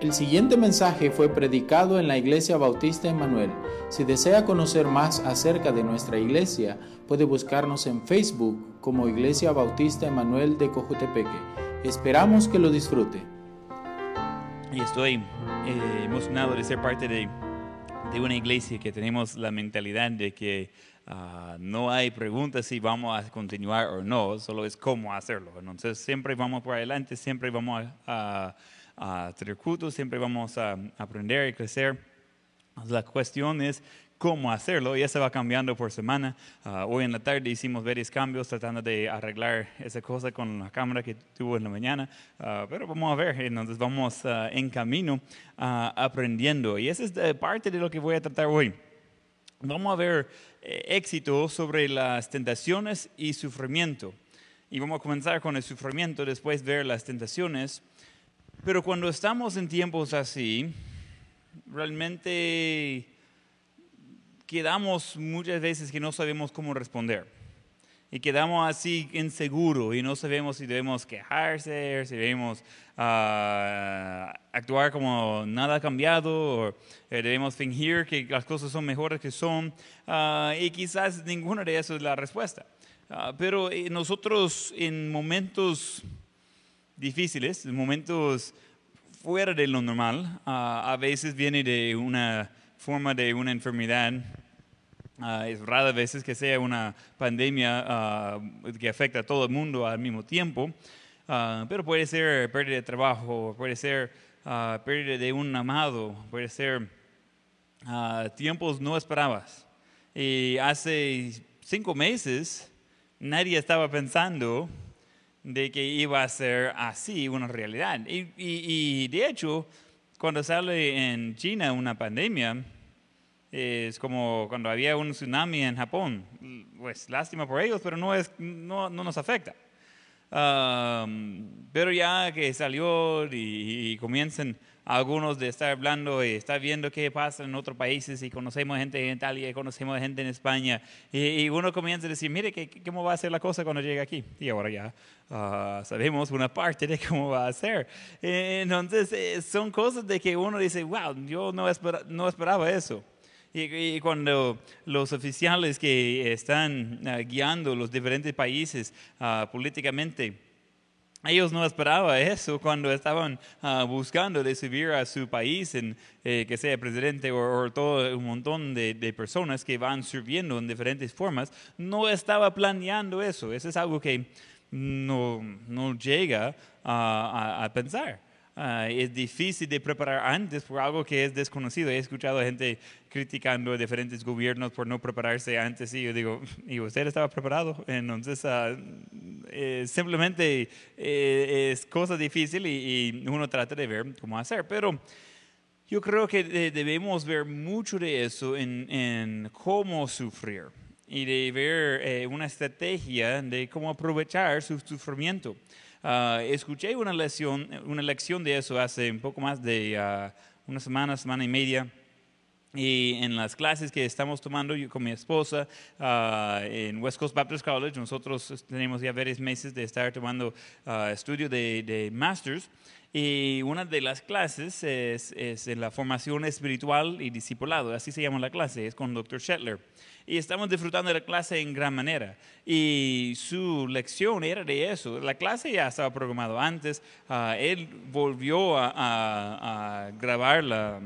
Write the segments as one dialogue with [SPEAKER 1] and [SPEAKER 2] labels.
[SPEAKER 1] El siguiente mensaje fue predicado en la Iglesia Bautista Emanuel. Si desea conocer más acerca de nuestra iglesia, puede buscarnos en Facebook como Iglesia Bautista Emanuel de Cojutepeque. Esperamos que lo disfrute.
[SPEAKER 2] Y estoy eh, emocionado de ser parte de, de, una iglesia que tenemos la mentalidad de que uh, no hay preguntas si vamos a continuar o no, solo es cómo hacerlo. Entonces siempre vamos por adelante, siempre vamos a... a a tener siempre vamos a aprender y crecer. La cuestión es cómo hacerlo, y eso va cambiando por semana. Ah, hoy en la tarde hicimos varios cambios tratando de arreglar esa cosa con la cámara que tuvo en la mañana, uh, pero vamos a ver, entonces vamos uh, en camino aprendiendo. Y esa es parte de lo que voy a tratar hoy. Vamos a ver eh, éxito sobre las tentaciones y sufrimiento. Y vamos a comenzar con el sufrimiento, después ver las tentaciones pero cuando estamos en tiempos así, realmente quedamos muchas veces que no sabemos cómo responder. Y quedamos así inseguros y no sabemos si debemos quejarse, si debemos uh, actuar como nada ha cambiado, o eh, debemos fingir que las cosas son mejores que son. Uh, y quizás ninguna de esas es la respuesta. Uh, pero eh, nosotros en momentos difíciles, momentos fuera de lo normal. a veces viene de una forma de una enfermedad. es rara veces que sea una pandemia que afecta a todo el mundo al mismo tiempo. pero puede ser pérdida de trabajo, puede ser pérdida de un amado, puede ser tiempos no esperados. Y hace cinco meses nadie estaba pensando de que iba a ser así una realidad. Y, de hecho, cuando sale en China una pandemia, es como cuando había un tsunami en Japón. Pues lástima por ellos, pero no, es, no, no nos afecta. pero ya que salió y, y comienzan algunos de estar hablando y estar viendo qué pasa en otros países y conocemos gente en Italia y conocemos gente en España y, uno comienza a decir, mire, ¿qué, ¿cómo va a ser la cosa cuando llegue aquí? Y ahora ya ah, sabemos una parte de cómo va a ser. Entonces, eh, son cosas de que uno dice, wow, yo no, no esperaba eso. Y, cuando los oficiales que están ah, guiando los diferentes países uh, políticamente, ellos no esperaban eso cuando estaban uh, buscando recibir a su país, en, eh, que sea presidente o, todo un montón de, de, personas que van sirviendo en diferentes formas. No estaba planeando eso. Eso es algo que no, no llega a, a pensar. Ah, es difícil de preparar antes por algo que es desconocido. He escuchado gente criticando a diferentes gobiernos por no prepararse antes y yo digo, ¿y usted estaba preparado? Entonces, uh, eh, simplemente eh, es cosa difícil y, uno trata de ver cómo hacer. Pero yo creo que debemos ver mucho de eso en, en cómo sufrir y de ver eh, una estrategia de cómo aprovechar su sufrimiento. Ah, escuché una lección, una lección de eso hace un poco más de uh, una semana, semana y media. Y en las clases que estamos tomando yo con mi esposa uh, en West Coast Baptist College, nosotros tenemos ya varios meses de estar tomando estudio de, de Masters. Y una de las clases es, es, en la formación espiritual y discipulado, así se llama la clase, es con Dr. Shetler y estamos disfrutando de la clase en gran manera. Y su lección era de eso. La clase ya estaba programada antes. Ah, él volvió a, grabar la,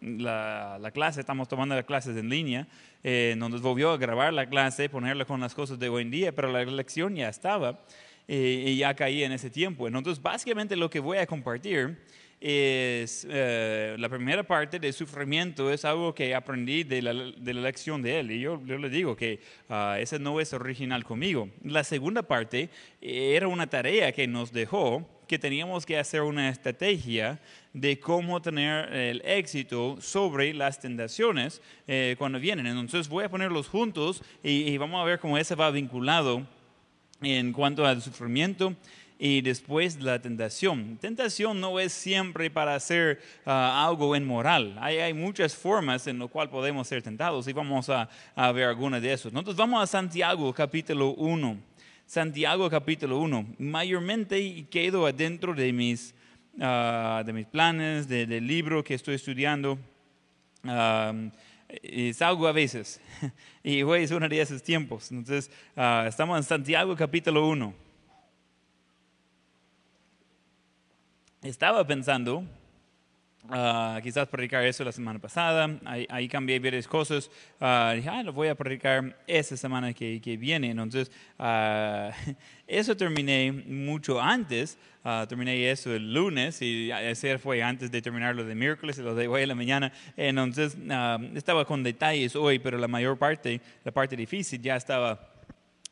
[SPEAKER 2] la, clase. Estamos tomando las clases en línea. Eh, donde volvió a grabar la clase, ponerla con las cosas de hoy en día, pero la lección ya estaba eh, y ya caía en ese tiempo. Entonces, básicamente lo que voy a compartir es eh, la primera parte de sufrimiento es algo que aprendí de la, de la lección de él y yo, le digo que uh, ese no es original conmigo. La segunda parte era una tarea que nos dejó que teníamos que hacer una estrategia de cómo tener el éxito sobre las tentaciones eh, cuando vienen. Entonces voy a ponerlos juntos y, y vamos a ver cómo ese va vinculado en cuanto al sufrimiento y después la tentación. Tentación no es siempre para hacer ah, algo inmoral. Hay, hay muchas formas en las cuales podemos ser tentados y vamos a, a ver algunas de esos. Entonces vamos a Santiago capítulo 1. Santiago capítulo 1. Mayormente quedo adentro de mis ah, de mis planes, de- del libro que estoy estudiando. Ah, y salgo a veces. Y hoy es uno de esos tiempos. Entonces, ah, estamos en Santiago capítulo 1. Estaba pensando, ah, quizás predicar eso la semana pasada, ahí, ahí cambié varias cosas, Ah, dije, ah, lo voy a predicar esta semana que, que viene, entonces ah, eso terminé mucho antes, terminé eso el lunes y ese fue antes de terminar lo de miércoles y lo de hoy en la mañana, entonces estaba con detalles hoy, pero la mayor parte, la parte difícil ya estaba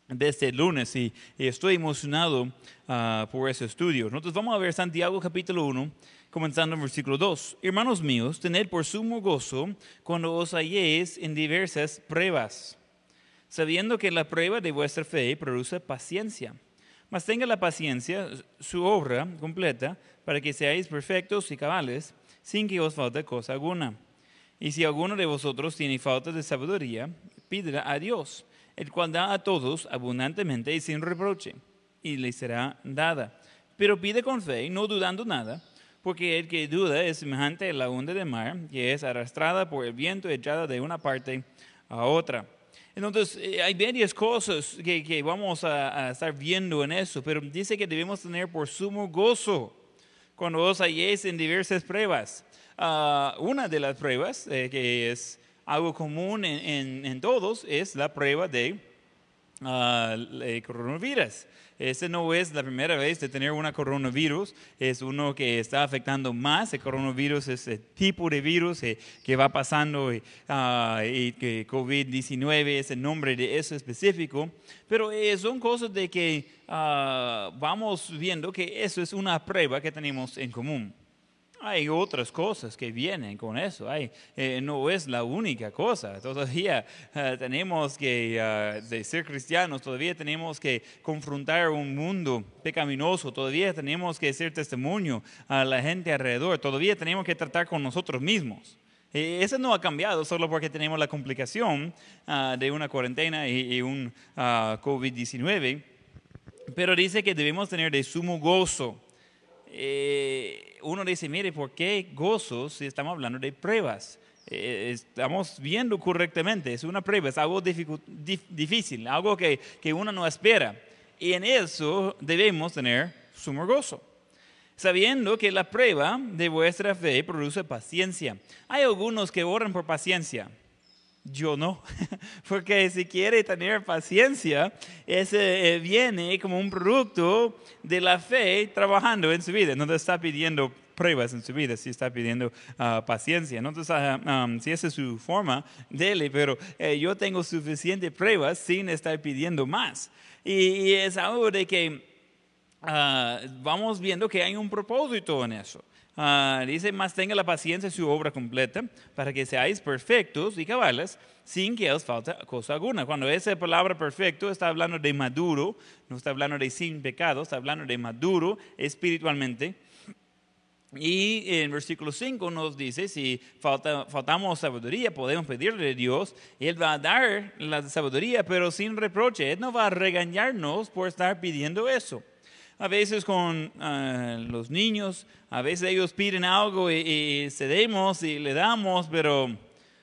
[SPEAKER 2] desde el lunes y, y estoy emocionado ah, por ese estudio. Nosotros vamos a ver Santiago capítulo 1, comenzando en versículo 2. Hermanos míos, tened por sumo gozo cuando os halléis en diversas pruebas, sabiendo que la prueba de vuestra fe produce paciencia. Mas tenga la paciencia su obra completa para que seáis perfectos y cabales, sin que os falte cosa alguna. Y si alguno de vosotros tiene falta de sabiduría, pídela a Dios, el cual da a todos abundantemente y sin reproche, y le será dada. Pero pide con fe, no dudando nada, porque el que duda es semejante a la onda de mar, que es arrastrada por el viento y echada de una parte a otra. Entonces, eh, hay varias cosas que, que vamos a, estar viendo en eso, pero dice que debemos tener por sumo gozo cuando os halléis en diversas pruebas. Ah, una de las pruebas, eh, que es algo común en, en- en todos, es la prueba de el coronavirus. Esta no es la primera vez de tener una coronavirus, es uno que está afectando más. El coronavirus es el tipo de virus eh, que va pasando ah, y que COVID-19 es el nombre de eso específico. Pero son cosas de que ah, vamos viendo que eso es una prueba que tenemos en común. Hay otras cosas que vienen con eso. Hay, eh, no es la única cosa. Todavía eh, tenemos que, ah, de ser cristianos, todavía tenemos que confrontar un mundo pecaminoso. Todavía tenemos que ser testimonio a la gente alrededor. Todavía tenemos que tratar con nosotros mismos. Eh, Eso no ha cambiado solo porque tenemos la complicación ah, de una cuarentena y, y un ah, COVID-19. Pero dice que debemos tener de sumo gozo eh, uno dice, mire, ¿por qué gozo si estamos hablando de pruebas? Eh, estamos viendo correctamente, es una prueba, es algo difícil, algo que, que uno no espera. Y en eso debemos tener sumo gozo, sabiendo que la prueba de vuestra fe produce paciencia. Hay algunos que oran por paciencia. Yo no, porque si quiere tener paciencia, ese eh, viene como un producto de la fe trabajando en su vida. No te está pidiendo pruebas en su vida, sí está pidiendo ah, paciencia. ¿no? Ah, um, si esa es su forma, dele, pero eh, yo tengo suficiente pruebas sin estar pidiendo más. Y, y es algo de que ah, vamos viendo que hay un propósito en eso. Ah, dice, más tenga la paciencia su obra completa para que seáis perfectos y cabales sin que os falte cosa alguna. Cuando esa palabra perfecto está hablando de maduro, no está hablando de sin pecado, está hablando de maduro espiritualmente. Y en versículo 5 nos dice, si falta, faltamos sabiduría, podemos pedirle a Dios, Él va a dar la sabiduría, pero sin reproche. Él no va a regañarnos por estar pidiendo eso. A veces con ah, los niños, a veces ellos piden algo y, y cedemos y le damos, pero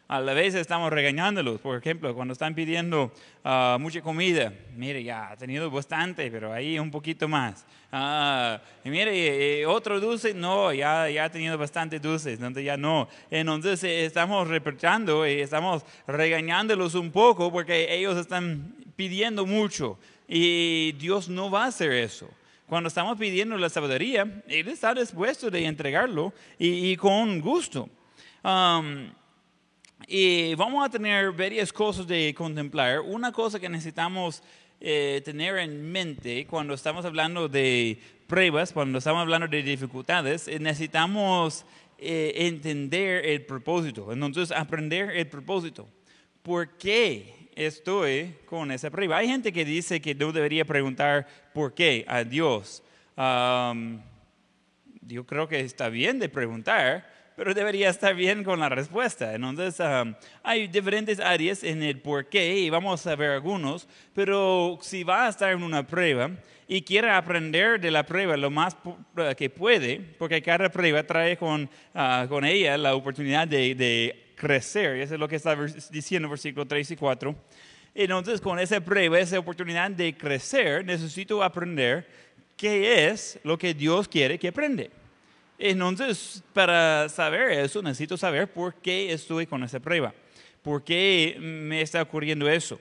[SPEAKER 2] a la vez estamos regañándolos. Por ejemplo, cuando están pidiendo ah, mucha comida, mire, ya ha tenido bastante, pero ahí un poquito más. Ah, y mire, otro dulce, no, ya, ya ha tenido bastante dulces, entonces ya no. Entonces eh, estamos reprochando y estamos regañándolos un poco porque ellos están pidiendo mucho y Dios no va a hacer eso. Cuando estamos pidiendo la sabiduría, Él está dispuesto de entregarlo y, y con gusto. Um, y vamos a tener varias cosas de contemplar. Una cosa que necesitamos eh, tener en mente cuando estamos hablando de pruebas, cuando estamos hablando de dificultades, eh, necesitamos eh, entender el propósito. Entonces, aprender el propósito. ¿Por qué estoy con esa prueba? Hay gente que dice que no debería preguntar por qué a Dios. Yo creo que está bien de preguntar, pero debería estar bien con la respuesta. Entonces, um, hay diferentes áreas en el por qué y vamos a ver algunos, pero si va a estar en una prueba y quiere aprender de la prueba lo más uh, que puede, porque cada prueba trae con, uh, con ella la oportunidad de, de crecer, y eso es lo que está diciendo versículo 3 y 4. Entonces, con esa prueba, esa oportunidad de crecer, necesito aprender qué es lo que Dios quiere que aprenda. Entonces, para saber eso, necesito saber por qué estoy con esa prueba, por qué me está ocurriendo eso.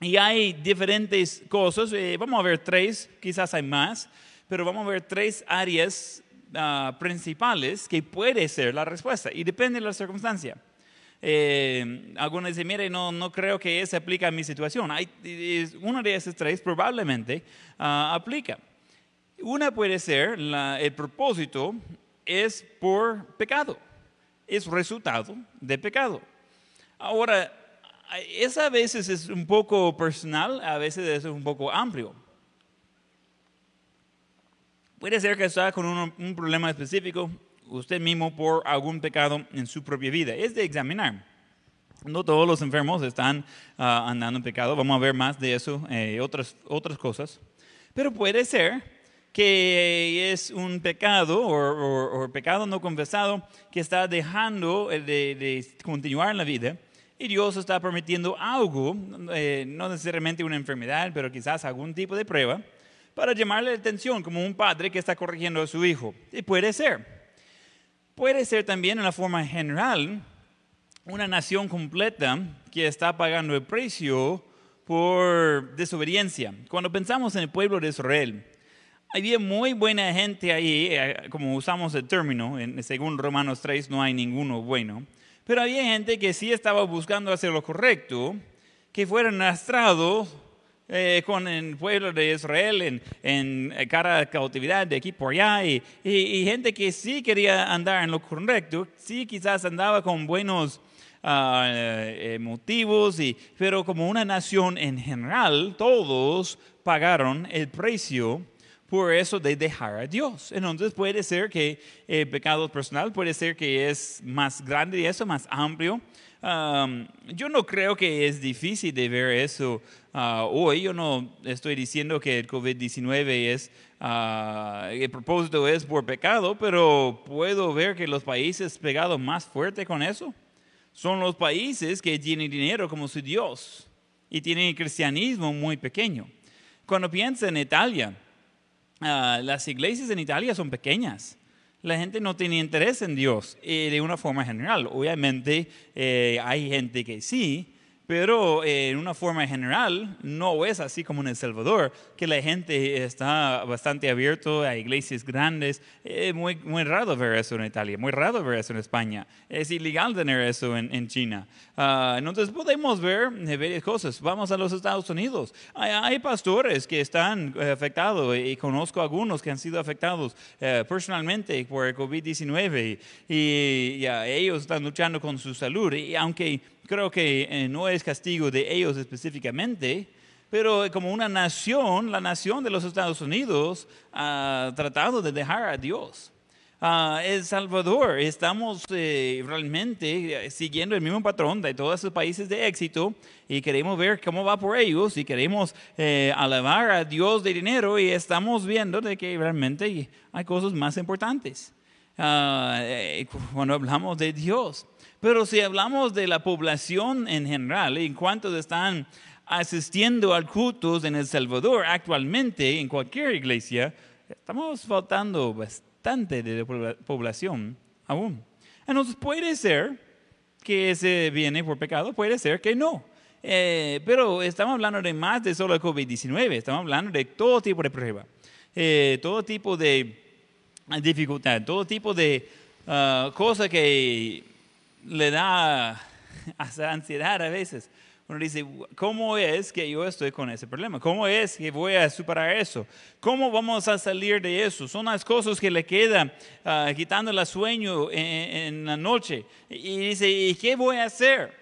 [SPEAKER 2] Y hay diferentes cosas, eh, vamos a ver tres, quizás hay más, pero vamos a ver tres áreas uh, principales que puede ser la respuesta y depende de la circunstancia. Eh, algunos dicen, mire, no, no creo que eso aplica a mi situación. Hay, una de esas tres probablemente uh, aplica. Una puede ser, el propósito es por pecado, es resultado de pecado. Ahora, esa a veces es un poco personal, a veces es un poco amplio. Puede ser que está con un, problema específico, usted mismo por algún pecado en su propia vida. Es de examinar. No todos los enfermos están ah, andando en pecado, vamos a ver más de eso, eh, otras, otras cosas. Pero puede ser que es un pecado o, pecado no confesado que está dejando de, continuar en la vida y Dios está permitiendo algo, eh, no necesariamente una enfermedad, pero quizás algún tipo de prueba, para llamarle la atención como un padre que está corrigiendo a su hijo. Y puede ser. Puede ser también en la forma general una nación completa que está pagando el precio por desobediencia. Cuando pensamos en el pueblo de Israel, había muy buena gente ahí, eh, como usamos el término, según Romanos 3 no hay ninguno bueno, pero había gente que sí estaba buscando hacer lo correcto, que fueron arrastrados eh, con el pueblo de Israel en, en cara a cautividad de aquí por allá, y, y, gente que sí quería andar en lo correcto, sí quizás andaba con buenos eh, motivos, y, pero como una nación en general, todos pagaron el precio por eso de dejar a Dios. Entonces puede ser que el pecado personal puede ser que es más grande y eso, más amplio. yo no creo que es difícil de ver eso ah, hoy. Yo no estoy diciendo que el COVID-19 es, uh, el propósito es por pecado, pero puedo ver que los países pegados más fuerte con eso son los países que tienen dinero como su Dios y tienen cristianismo muy pequeño. Cuando piensa en Italia, Ah, las iglesias en Italia son pequeñas. La gente no tiene interés en Dios eh, de una forma general. Obviamente eh, hay gente que sí, pero eh, en una forma general no es así como en El Salvador, que la gente está bastante abierto a iglesias grandes. Es muy, muy raro ver eso en Italia, muy raro ver eso en España. Es ilegal tener eso en, en China. Uh, entonces podemos ver varias cosas. Vamos a los Estados Unidos. Hay, hay pastores que están eh, afectados y conozco algunos que han sido afectados uh, personalmente por el COVID-19 y, y ellos están luchando con su salud. Y aunque creo que eh, no es castigo de ellos específicamente, pero como una nación, la nación de los Estados Unidos ha tratado de dejar a Dios. Uh, El Salvador, estamos eh, realmente eh, siguiendo el mismo patrón de todos esos países de éxito y queremos ver cómo va por ellos y queremos alabar a Dios de dinero y estamos viendo de que realmente hay cosas más importantes ah, cuando hablamos de Dios. Pero si hablamos de la población en general, en cuanto están asistiendo al cultos en El Salvador actualmente, en cualquier iglesia, estamos faltando bastante de población aún. Entonces puede ser que ese viene por pecado, puede ser que no. Eh, pero estamos hablando de más de solo el COVID-19, estamos hablando de todo tipo de prueba, eh, todo tipo de dificultad, todo tipo de uh, cosas que le da hasta ansiedad a veces. Uno dice, ¿cómo es que yo estoy con ese problema? ¿Cómo es que voy a superar eso? ¿Cómo vamos a salir de eso? Son las cosas que le quedan uh, quitando el sueño en, la noche. Y dice, ¿y qué voy a hacer?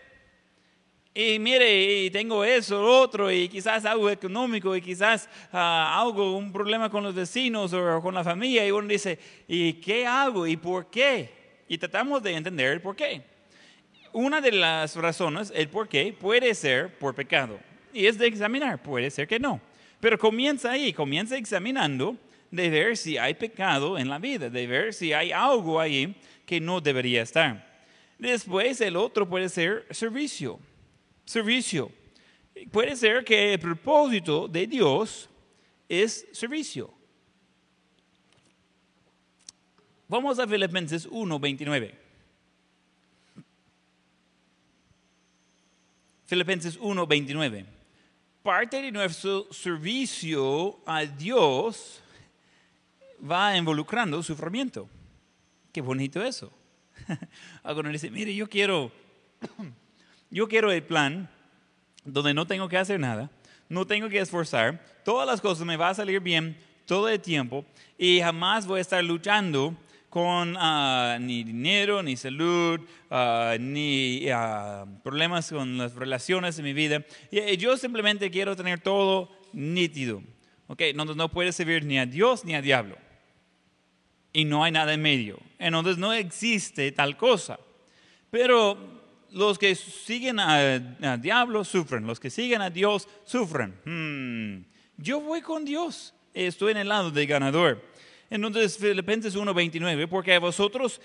[SPEAKER 2] Y mire, tengo eso, otro, y quizás algo económico, y quizás ah, algo, un problema con los vecinos o con la familia. Y uno dice, ¿y qué hago? ¿Y por qué? y tratamos de entender el por qué. Una de las razones, el por qué, puede ser por pecado. Y es de examinar, puede ser que no. Pero comienza ahí, comienza examinando de ver si hay pecado en la vida, de ver si hay algo ahí que no debería estar. Después el otro puede ser servicio. Servicio. Puede ser que el propósito de Dios es servicio. Vamos a Filipenses 1, 29. Filipenses 1, 29. Parte de nuestro servicio a Dios va involucrando sufrimiento. Qué bonito eso. Algunos dicen, mire, yo quiero, yo quiero el plan donde no tengo que hacer nada, no tengo que esforzar, todas las cosas me van a salir bien todo el tiempo y jamás voy a estar luchando con ah, ni dinero, ni salud, ah, ni ah, problemas con las relaciones en mi vida. Y, yo simplemente quiero tener todo nítido. Okay, no, no puede servir ni a Dios ni a diablo. Y no hay nada en medio. Entonces no existe tal cosa. Pero los que siguen al diablo sufren, los que siguen a Dios sufren. Hmm, yo voy con Dios, estoy en el lado del ganador. Entonces, Filipenses 1:29, porque a vosotros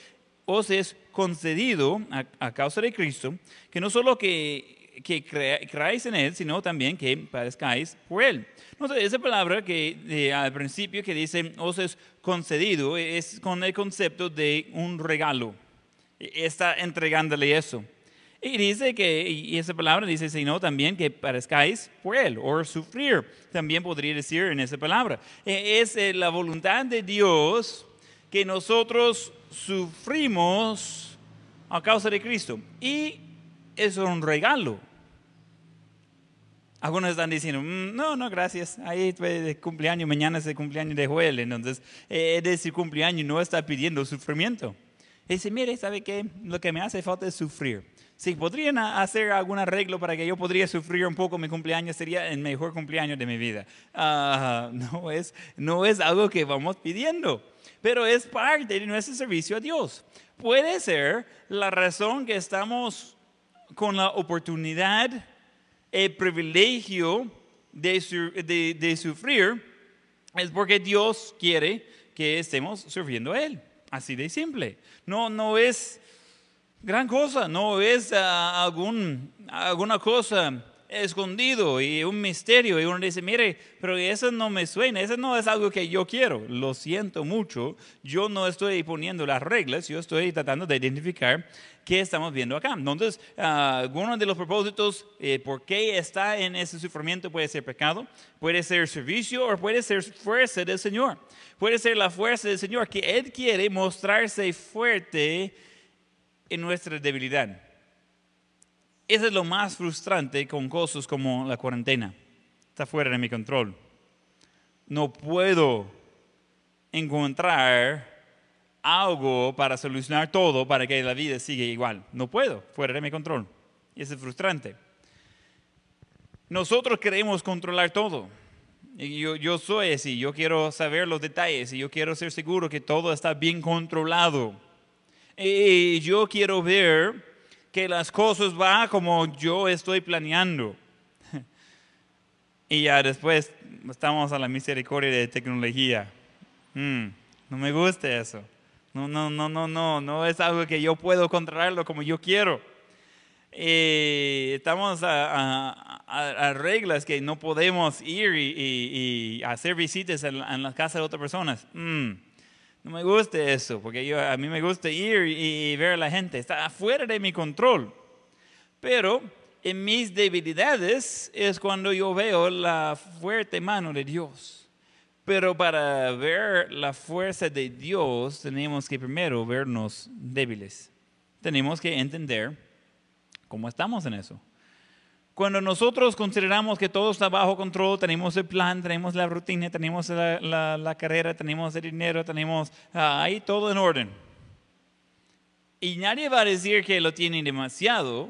[SPEAKER 2] os es concedido a, causa de Cristo, que no solo que, que creáis en Él, sino también que padezcáis por Él. Entonces, esa palabra que al principio que dice os es concedido es con el concepto de un regalo. Está entregándole eso. Y dice que, y esa palabra dice, sino también que parezcáis por él, o sufrir, también podría decir en esa palabra. E, es eh, la voluntad de Dios que nosotros sufrimos a causa de Cristo. Y es un regalo. Algunos están diciendo, mm, no, no, gracias. Ahí es cumpleaños, mañana es el cumpleaños de Joel. Entonces, eh, ese cumpleaños no está pidiendo sufrimiento. dice, mire, ¿sabe qué? Lo que me hace falta es sufrir. Si podrían hacer algún arreglo para que yo podría sufrir un poco mi cumpleaños, sería el mejor cumpleaños de mi vida. Ah, no, es, no es algo que vamos pidiendo, pero es parte de nuestro servicio a Dios. Puede ser la razón que estamos con la oportunidad, el privilegio de, de sufrir, es porque Dios quiere que estemos sirviendo a Él. Así de simple. No, no es gran cosa, no es ah, algún, alguna cosa escondido y un misterio y uno dice, mire, pero eso no me suena, eso no es algo que yo quiero, lo siento mucho, yo no estoy poniendo las reglas, yo estoy tratando de identificar qué estamos viendo acá. Entonces, uh, de los propósitos, eh, por qué está en ese sufrimiento, puede ser pecado, puede ser servicio o puede ser fuerza del Señor, puede ser la fuerza del Señor, que Él quiere mostrarse fuerte en nuestra debilidad. Eso es lo más frustrante con cosas como la cuarentena. Está fuera de mi control. No puedo encontrar algo para solucionar todo para que la vida siga igual. No puedo, fuera de mi control. Y eso es frustrante. Nosotros queremos controlar todo. Yo, yo soy así, yo quiero saber los detalles y yo quiero ser seguro que todo está bien controlado y yo quiero ver que las cosas van como yo estoy planeando. Y ya después estamos a la misericordia de tecnología. Mm, no me gusta eso. No, no, no, no, no, no es algo que yo puedo controlarlo como yo quiero. Estamos a, reglas que no podemos ir y, hacer visitas en, en las casas de otras personas. Mm. No me gusta eso, porque a mí me gusta ir y, ver a la gente. Está afuera de mi control. Pero en mis debilidades es cuando yo veo la fuerte mano de Dios. Pero para ver la fuerza de Dios tenemos que primero vernos débiles. Tenemos que entender cómo estamos en eso. Cuando nosotros consideramos que todo está bajo control, tenemos el plan, tenemos la rutina, tenemos la, carrera, tenemos el dinero, tenemos ah, ahí todo en orden. Y nadie va a decir que lo tiene demasiado,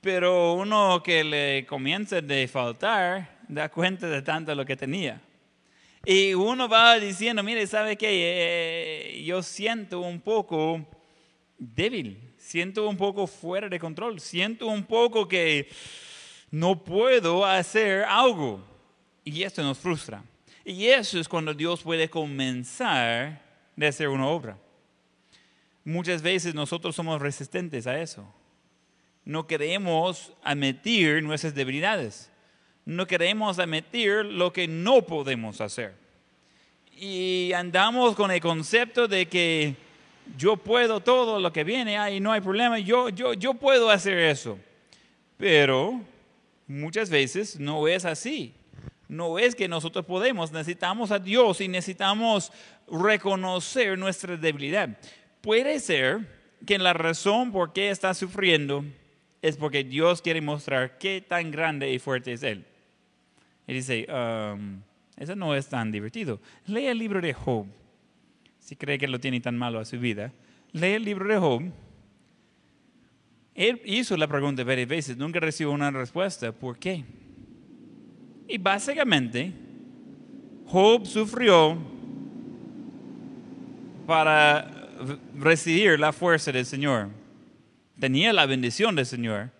[SPEAKER 2] pero uno que le comienza de faltar da cuenta de tanto lo que tenía. Y uno va diciendo, mire, ¿sabe qué? Eh, yo siento un poco débil, siento un poco fuera de control, siento un poco que no puedo hacer algo. Y esto nos frustra. Y eso es cuando Dios puede comenzar de hacer una obra. Muchas veces nosotros somos resistentes a eso. No queremos admitir nuestras debilidades no queremos admitir lo que no podemos hacer. Y andamos con el concepto de que yo puedo todo lo que viene, ahí no hay problema, yo, yo, yo puedo hacer eso. Pero muchas veces no es así. No es que nosotros podemos, necesitamos a Dios y necesitamos reconocer nuestra debilidad. Puede ser que la razón por qué está sufriendo es porque Dios quiere mostrar qué tan grande y fuerte es Él. Y dice, um, eso no es tan divertido. Lee el libro de Job. Si cree que lo tiene tan malo a su vida, lee el libro de Job. Él hizo la pregunta varias veces, nunca recibió una respuesta. ¿Por qué? Y básicamente, Job sufrió para recibir la fuerza del Señor. Tenía la bendición del Señor.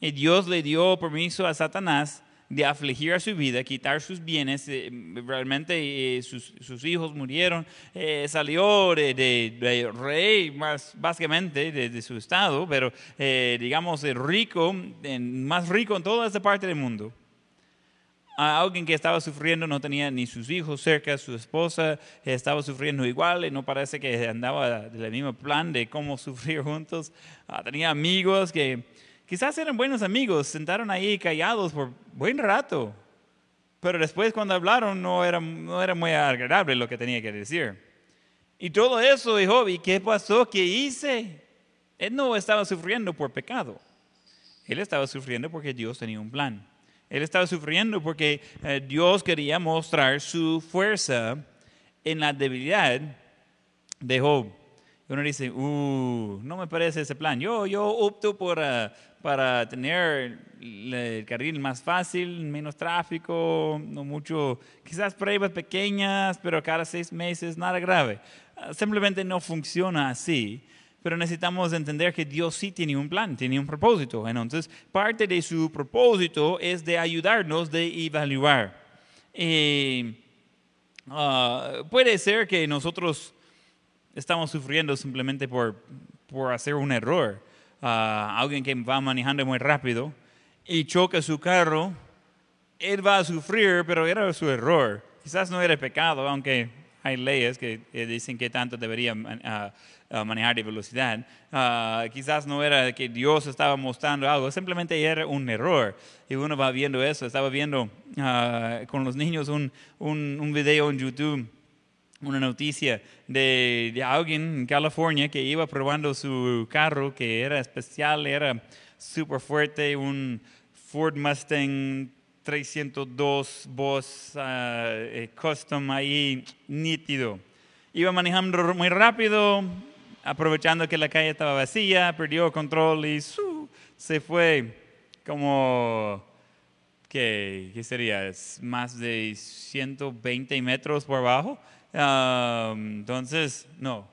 [SPEAKER 2] Y Dios le dio permiso a Satanás de afligir a su vida, quitar sus bienes. Eh, realmente eh, sus, hijos murieron. Eh, salió de, rey, más, básicamente, de, su estado, pero digamos rico, más rico en toda esta parte del mundo. Alguien que estaba sufriendo no tenía ni sus hijos cerca, su esposa estaba sufriendo igual y no parece que andaba del mismo plan de cómo sufrir juntos. Ah, tenía amigos que Quizás eran buenos amigos, sentaron ahí callados por buen rato, pero después cuando hablaron no era, no era muy agradable lo que tenía que decir. Y todo eso dijo, ¿y qué pasó? ¿Qué hice? Él no estaba sufriendo por pecado. Él estaba sufriendo porque Dios tenía un plan. Él estaba sufriendo porque eh, Dios quería mostrar su fuerza en la debilidad de Job. Uno dice, uh, no me parece ese plan. Yo, yo opto por, uh, para tener el carril más fácil, menos tráfico, no mucho, quizás pruebas pequeñas, pero cada seis meses, nada grave. Uh, simplemente no funciona así. Pero necesitamos entender que Dios sí tiene un plan, tiene un propósito. Entonces, parte de su propósito es de ayudarnos de evaluar. Y, uh, puede ser que nosotros estamos sufriendo simplemente por, por hacer un error. Uh, alguien que va manejando muy rápido y choca su carro, él va a sufrir, pero era su error. Quizás no era pecado, aunque hay leyes que dicen que tanto debería uh, manejar de velocidad. Uh, quizás no era que Dios estaba mostrando algo, simplemente era un error. Y uno va viendo eso. Estaba viendo con los niños un, un, un video en YouTube una noticia de, de, alguien en California que iba probando su carro que era especial, era súper fuerte, un Ford Mustang 302 Boss uh, Custom ahí nítido. Iba manejando muy rápido, aprovechando que la calle estaba vacía, perdió control y se fue como, ¿qué, ¿qué sería? Más de 120 metros por abajo entonces, no,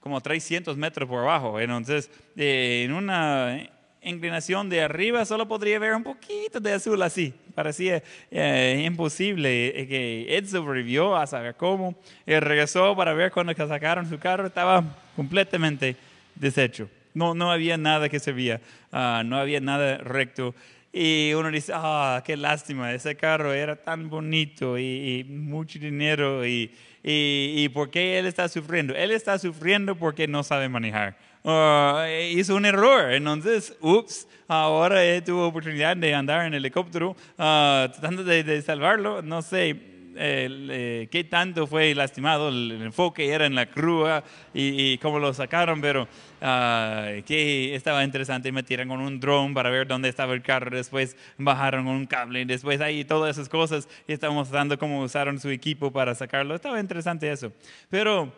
[SPEAKER 2] como 300 metros por abajo. Entonces, eh, en una inclinación de arriba solo podría ver un poquito de azul así. Parecía eh, imposible eh, que Ed sobrevivió a saber cómo. Él regresó para ver cuando sacaron su carro, estaba completamente deshecho. No, no había nada que servía, uh, no había nada recto. Y uno dice, ah, qué lástima, ese carro era tan bonito y, mucho dinero. Y, y, por qué él está sufriendo? Él está sufriendo porque no sabe manejar. Uh, hizo un error. Entonces, ups, ahora tuvo oportunidad de andar en helicóptero ah, tratando de, de, salvarlo. No sé, eh, qué tanto fue lastimado, el, enfoque era en la crua y, cómo lo sacaron, pero uh, que estaba interesante, metieron con un drone para ver dónde estaba el carro, después bajaron con un cable, después ahí todas esas cosas y estamos mostrando cómo usaron su equipo para sacarlo, estaba interesante eso, pero...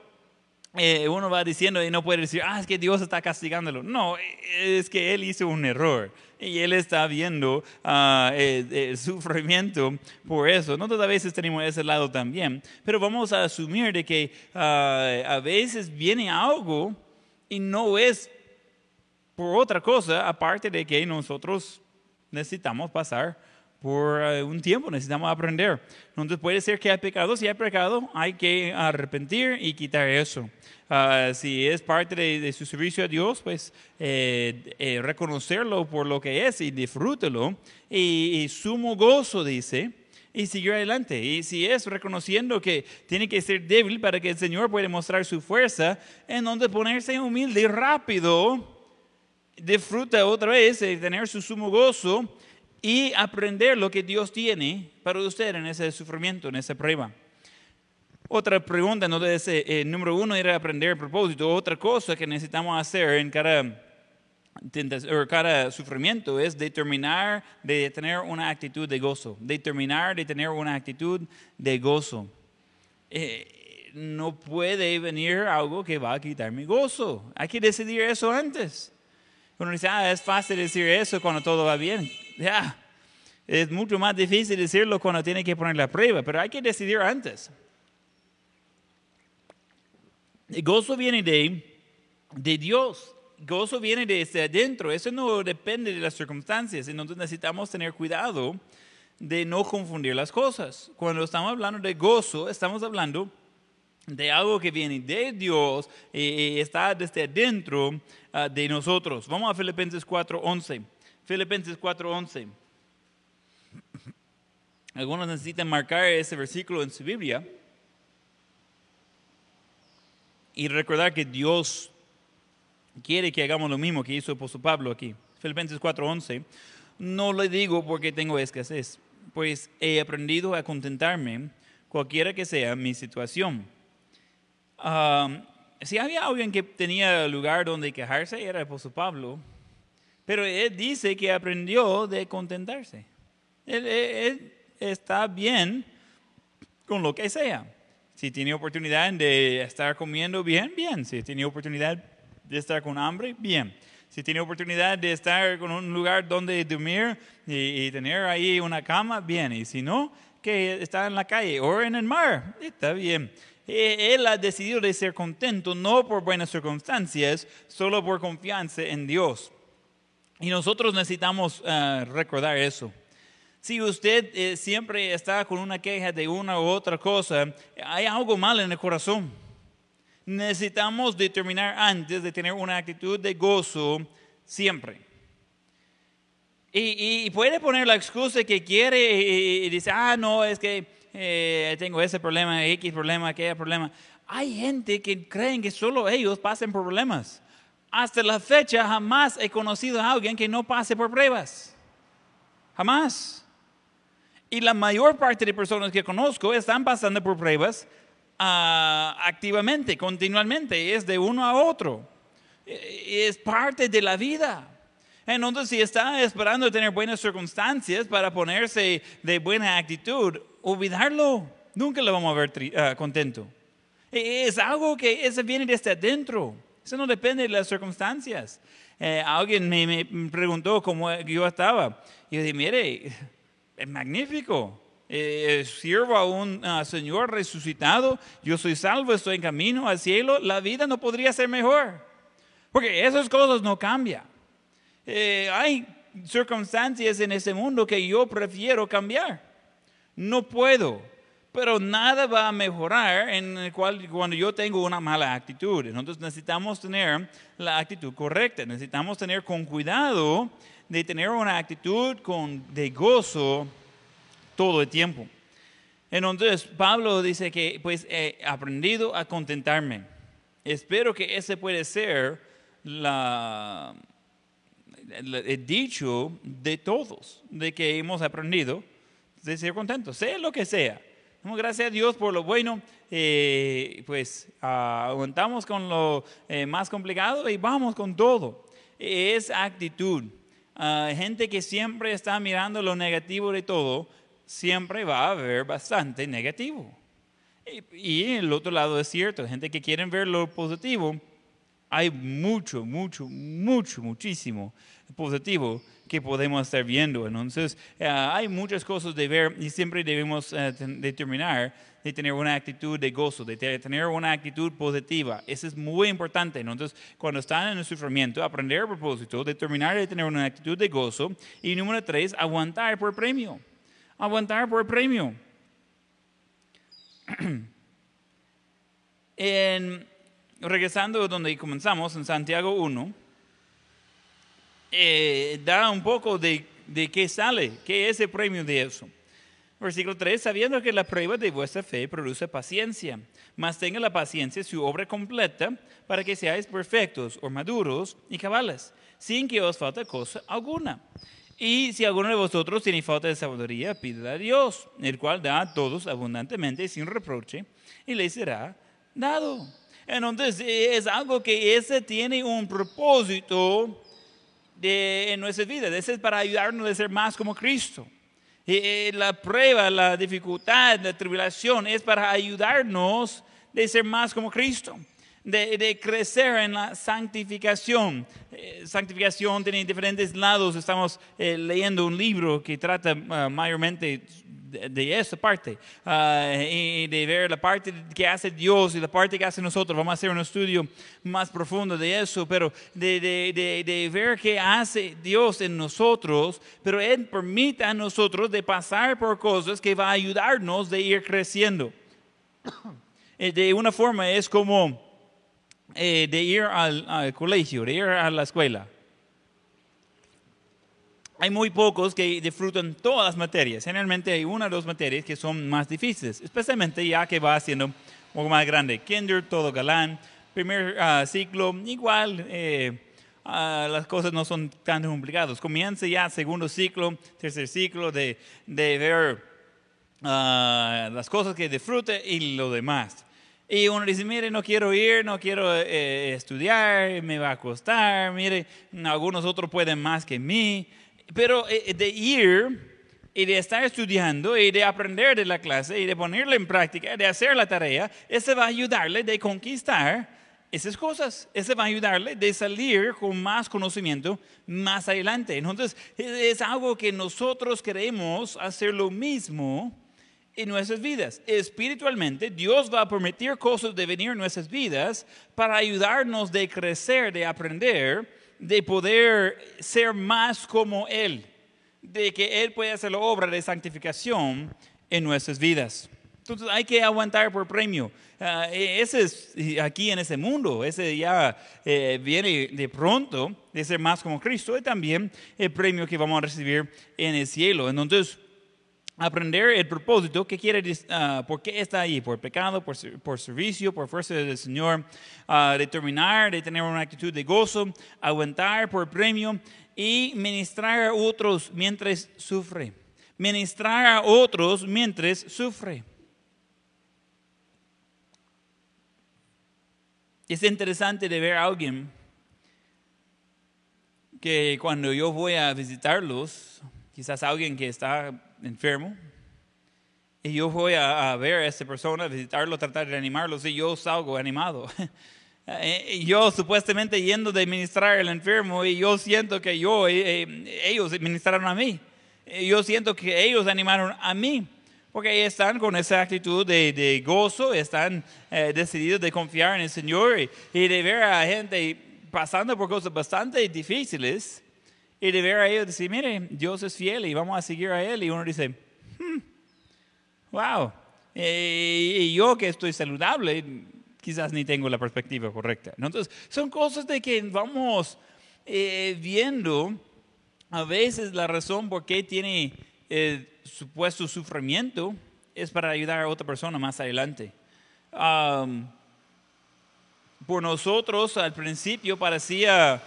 [SPEAKER 2] Eh, uno va diciendo y no puede decir, ah, es que Dios está castigándolo. No, es que Él hizo un error y Él está viendo ah, el, sufrimiento por eso. Nosotros a veces tenemos ese lado también, pero vamos a asumir de que ah, a veces viene algo y no es por otra cosa, aparte de que nosotros necesitamos pasar por eh, un tiempo, necesitamos aprender. Entonces puede ser que hay pecado, si hay pecado, hay que arrepentir y quitar eso. Ah, si es parte de, su servicio a Dios, pues eh, eh, reconocerlo por lo que es y disfrútelo. Y, y, sumo gozo, dice, y seguir adelante. Y si es reconociendo que tiene que ser débil para que el Señor pueda mostrar su fuerza, en donde ponerse humilde y rápido, disfruta otra vez de tener su sumo gozo y aprender lo que Dios tiene para usted en ese sufrimiento, en esa prueba. Otra pregunta, no ese, eh, número uno era aprender el propósito. Otra cosa que necesitamos hacer en cada, cada sufrimiento es determinar de tener una actitud de gozo. Determinar de tener una actitud de gozo. Eh, no puede venir algo que va a quitar mi gozo. Hay que decidir eso antes. Uno dice, ah, es fácil decir eso cuando todo va bien. Ya, es mucho más difícil decirlo cuando tiene que poner la prueba, pero hay que decidir antes. El gozo viene de, de Dios. Gozo viene desde adentro. Eso no depende de las circunstancias. Entonces necesitamos tener cuidado de no confundir las cosas. Cuando estamos hablando de gozo, estamos hablando de algo que viene de Dios y está desde adentro ah, de nosotros. Vamos a Filipenses 4.11. Filipenses 4.11. Algunos necesitan marcar ese versículo en su Biblia y recordar que Dios quiere que hagamos lo mismo que hizo el apóstol Pablo aquí. Filipenses 4:11. No le digo porque tengo escasez, pues he aprendido a contentarme cualquiera que sea mi situación. si había alguien que tenía lugar donde quejarse, era el apóstol Pablo, pero él dice que aprendió de contentarse. él está bien con lo que sea. Si tiene oportunidad de estar comiendo bien, bien. Si tiene oportunidad de estar con hambre, bien. Si tiene oportunidad de estar con un lugar donde dormir y, tener ahí una cama, bien. Y si no, que está en la calle o en el mar, está bien. E, él ha decidido de ser contento no por buenas circunstancias, solo por confianza en Dios. Y nosotros necesitamos eh, recordar eso. Si usted eh, siempre está con una queja de una u otra cosa, hay algo mal en el corazón. Necesitamos determinar antes de tener una actitud de gozo siempre. Y, puede poner la excusa que quiere y, dice, ah, no, es que eh, tengo ese problema, X problema, aquel problema. Hay gente que creen que solo ellos pasen por problemas. Hasta la fecha jamás he conocido a alguien que no pase por pruebas. Jamás. Y la mayor parte de personas que conozco están pasando por pruebas ah, activamente, continuamente. Es de uno a otro. E, es parte de la vida. Entonces, si está esperando tener buenas circunstancias para ponerse de buena actitud, olvidarlo. Nunca lo vamos a ver ah, contento. E, es algo que eso viene desde adentro. Eso no depende de las circunstancias. Eh, alguien me, preguntó cómo yo estaba. Y yo dije, mire, es magnífico. Eh, sirvo a un Señor resucitado, yo soy salvo, estoy en camino al cielo, la vida no podría ser mejor. Porque esas cosas no cambian. Eh, hay circunstancias en este mundo que yo prefiero cambiar. No puedo, pero nada va a mejorar en el cual, cuando yo tengo una mala actitud. Entonces necesitamos tener la actitud correcta, necesitamos tener con cuidado de tener una actitud con, de gozo todo el tiempo. Entonces, Pablo dice que pues he aprendido a contentarme. Espero que ese puede ser el dicho de todos, de que hemos aprendido de ser contentos, sea lo que sea. Gracias a Dios por lo bueno, eh, pues aguantamos con lo eh, más complicado y vamos con todo. Es actitud gente que siempre está mirando lo negativo de todo, siempre va a haber bastante negativo. Y, y el otro lado es cierto, gente que quiere ver lo positivo, hay mucho, mucho, mucho, muchísimo positivo que podemos estar viendo. Entonces, eh, hay muchas cosas de ver y siempre debemos eh, determinar de tener una actitud de gozo, de tener una actitud positiva. Eso es muy importante. Entonces, cuando están en el sufrimiento, aprender a propósito, determinar de tener una actitud de gozo. Y número tres, aguantar por premio. Aguantar por premio. en, regresando donde comenzamos, en Santiago 1, eh, da un poco de, de qué sale, qué es el premio de eso. Versículo 3, sabiendo que la prueba de vuestra fe produce paciencia, mas tenga la paciencia su obra completa para que seáis perfectos o maduros y cabales, sin que os falte cosa alguna. Y si alguno de vosotros tiene falta de sabiduría, pídela a Dios, el cual da a todos abundantemente sin reproche, y le será dado. Entonces, es algo que ese tiene un propósito de, en nuestra vida. Ese es para ayudarnos a ser más como Cristo. Y la prueba, la dificultad, la tribulación es para ayudarnos de ser más como Cristo, de, crecer en la santificación. Eh, santificación tiene diferentes lados. Estamos eh, leyendo un libro que trata mayormente de, esa parte ah, y de ver la parte que hace Dios y la parte que hace nosotros. Vamos a hacer un estudio más profundo de eso, pero de, de, de ver qué hace Dios en nosotros, pero Él permite a nosotros de pasar por cosas que va a ayudarnos de ir creciendo. Eh, de una forma es como eh, de ir al colegio, de ir a la escuela hay muy pocos que disfrutan todas las materias. Generalmente hay una o dos materias que son más difíciles, especialmente ya que va siendo un poco más grande. Kinder, todo galán. Primer ah, ciclo, igual. Eh, ah, las cosas no son tan complicadas. Comienza ya segundo ciclo, tercer ciclo de, de ver ah, las cosas que disfrute y lo demás. Y uno dice, mire, no quiero ir, no quiero eh, estudiar, me va a costar, mire, algunos otros pueden más que mí. Pero eh, de ir y de estar estudiando y de aprender de la clase y de ponerla en práctica, de hacer la tarea, eso va a ayudarle de conquistar esas cosas. Eso va a ayudarle de salir con más conocimiento más adelante. Entonces, es algo que nosotros queremos hacer lo mismo en nuestras vidas. Espiritualmente, Dios va a permitir cosas de venir en nuestras vidas para ayudarnos de crecer, de aprender de poder ser más como Él, de que Él puede hacer la obra de santificación en nuestras vidas. Entonces hay que aguantar por premio. E, ese es aquí en ese mundo, ese ya eh, viene de pronto de ser más como Cristo y también el premio que vamos a recibir en el cielo. Entonces, aprender el propósito, qué quiere, uh, por qué está ahí, por pecado, por, por servicio, por fuerza del Señor, uh, determinar, de tener una actitud de gozo, aguantar por premio y ministrar a otros mientras sufre. Ministrar a otros mientras sufre. Es interesante de ver a alguien que cuando yo voy a visitarlos, quizás alguien que está enfermo, y yo voy a, ver a esa persona, visitarlo, tratar de animarlo, y yo salgo animado. Eh, yo supuestamente yendo de ministrar al enfermo y yo siento que yo, eh, eh, ellos ministraron a mí. Yo siento que ellos animaron a mí. Porque están con esa actitud de, gozo, están decididos de confiar en el Señor y, y, de ver a gente pasando por cosas bastante difíciles y de ver a ellos decir, mire, Dios es fiel y vamos a seguir a Él. Y uno dice, hmm, wow, eh, y yo que estoy saludable, quizás ni tengo la perspectiva correcta. Entonces, son cosas de que vamos eh, viendo a veces la razón por qué tiene eh, supuesto sufrimiento es para ayudar a otra persona más adelante. por nosotros al principio parecía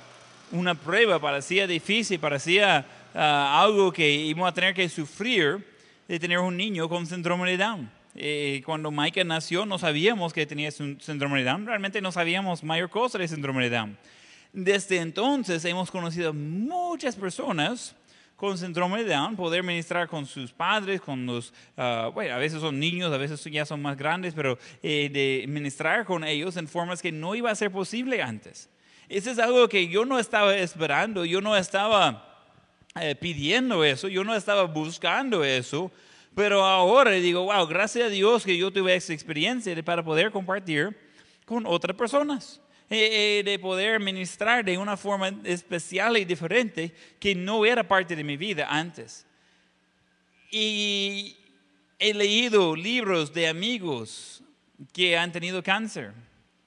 [SPEAKER 2] una prueba, parecía difícil, parecía ah, algo que íbamos a tener que sufrir de tener un niño con síndrome de Down. Eh, cuando Michael nació no sabíamos que tenía síndrome de Down, realmente no sabíamos mayor cosa de síndrome de Down. Desde entonces hemos conocido muchas personas con síndrome de Down, poder ministrar con sus padres, con los, ah, bueno, a veces son niños, a veces ya son más grandes, pero eh, de ministrar con ellos en formas que no iba a ser posible antes. Eso es algo que yo no estaba esperando, yo no estaba eh, pidiendo eso, yo no estaba buscando eso, pero ahora digo, wow, gracias a Dios que yo tuve esa experiencia para poder compartir con otras personas. Eh, eh, de poder ministrar de una forma especial y diferente que no era parte de mi vida antes. Y he leído libros de amigos que han tenido cáncer.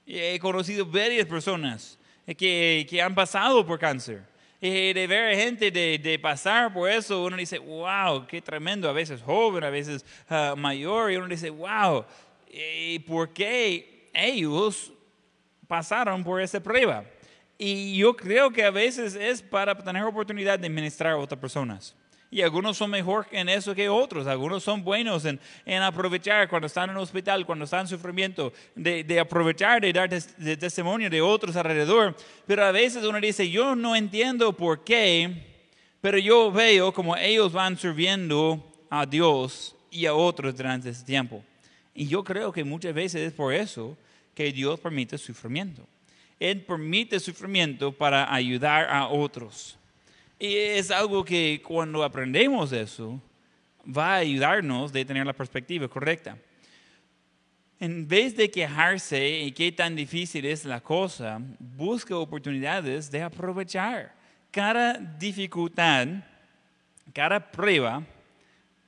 [SPEAKER 2] He conocido varias personas que, que han pasado por cáncer. Y de ver gente de, de, pasar por eso, uno dice, wow, qué tremendo, a veces joven, a veces uh, mayor, y uno dice, wow, ¿y por qué ellos pasaron por esa prueba? Y yo creo que a veces es para tener oportunidad de ministrar a otras personas. Y algunos son mejor en eso que otros. Algunos son buenos en, en aprovechar cuando están en el hospital, cuando están en sufrimiento, de, de aprovechar, de dar de testimonio de otros alrededor. Pero a veces uno dice, yo no entiendo por qué, pero yo veo como ellos van sirviendo a Dios y a otros durante ese tiempo. Y yo creo que muchas veces es por eso que Dios permite sufrimiento. Él permite sufrimiento para ayudar a otros. Y es algo que cuando aprendemos eso, va a ayudarnos de tener la perspectiva correcta. En vez de quejarse y qué tan difícil es la cosa, busca oportunidades de aprovechar. Cada dificultad, cada prueba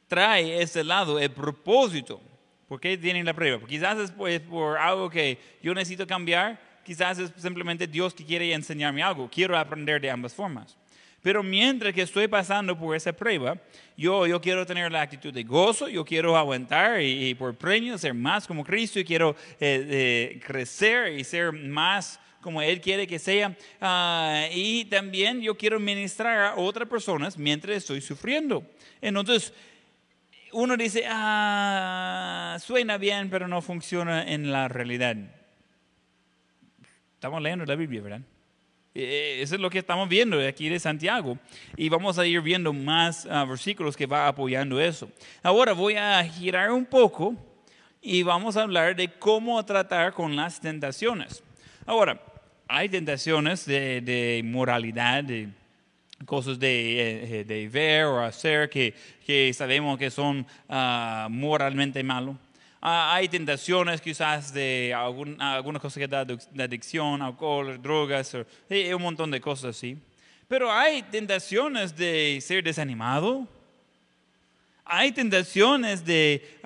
[SPEAKER 2] trae ese lado, el propósito. ¿Por qué tienen la prueba? Quizás es por, es por algo que yo necesito cambiar, quizás es simplemente Dios que quiere enseñarme algo. Quiero aprender de ambas formas. Pero mientras que estoy pasando por esa prueba, yo, yo quiero tener la actitud de gozo, yo quiero aguantar y, por premio ser más como Cristo y quiero eh, eh, crecer y ser más como Él quiere que sea. Uh, y también yo quiero ministrar a otras personas mientras estoy sufriendo. Entonces, uno dice, ah, suena bien, pero no funciona en la realidad. Estamos leyendo la Biblia, ¿verdad? Eh, eso es lo que estamos viendo aquí de Santiago. Y vamos a ir viendo más uh, versículos que va apoyando eso. Ahora voy a girar un poco y vamos a hablar de cómo tratar con las tentaciones. Ahora, hay tentaciones de, de moralidad, de cosas de, eh, de, ver o hacer que, que sabemos que son uh, moralmente malos. Ah, hay tentaciones quizás de algunas cosas que da de adicción, alcohol, drogas, y un montón de cosas así. Pero hay tentaciones de ser desanimado. Hay tentaciones de,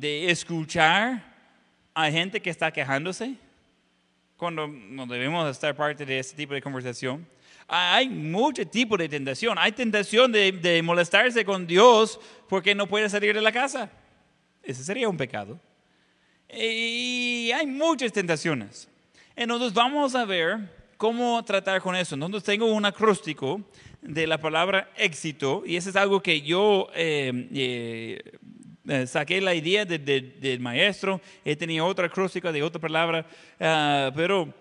[SPEAKER 2] de escuchar a gente que está quejándose cuando no debemos estar parte de ese tipo de conversación. Hay mucho tipo de tentación. Hay tentación de, de molestarse con Dios porque no puede salir de la casa. Ese sería un pecado. Y hay muchas tentaciones. Entonces vamos a ver cómo tratar con eso. Entonces tengo un acróstico de la palabra éxito y eso es algo que yo eh, eh, eh, saqué la idea del maestro. He tenido otro acróstico de otra palabra, uh, pero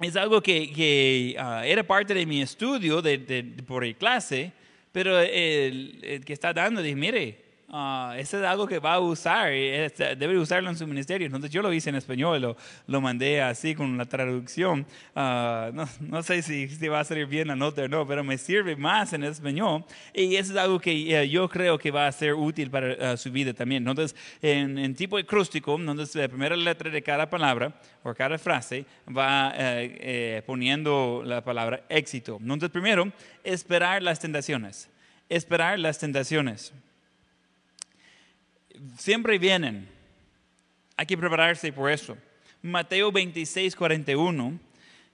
[SPEAKER 2] es algo que, que uh, era parte de mi estudio de, por clase, pero el, el, que está dando, dije, mire, Uh, eso es algo que va a usar, y debe usarlo en su ministerio. Entonces yo lo hice en español, lo, lo mandé así con la traducción. Uh, no, no, sé si, si, va a salir bien la nota o no, pero me sirve más en español. Y eso es algo que uh, yo creo que va a ser útil para uh, su vida también. Entonces, en, en tipo acróstico, entonces la primera letra de cada palabra o cada frase va eh, eh, poniendo la palabra éxito. Entonces, primero, esperar las tentaciones. Esperar las tentaciones siempre vienen. Hay que prepararse por eso. Mateo 26, 41,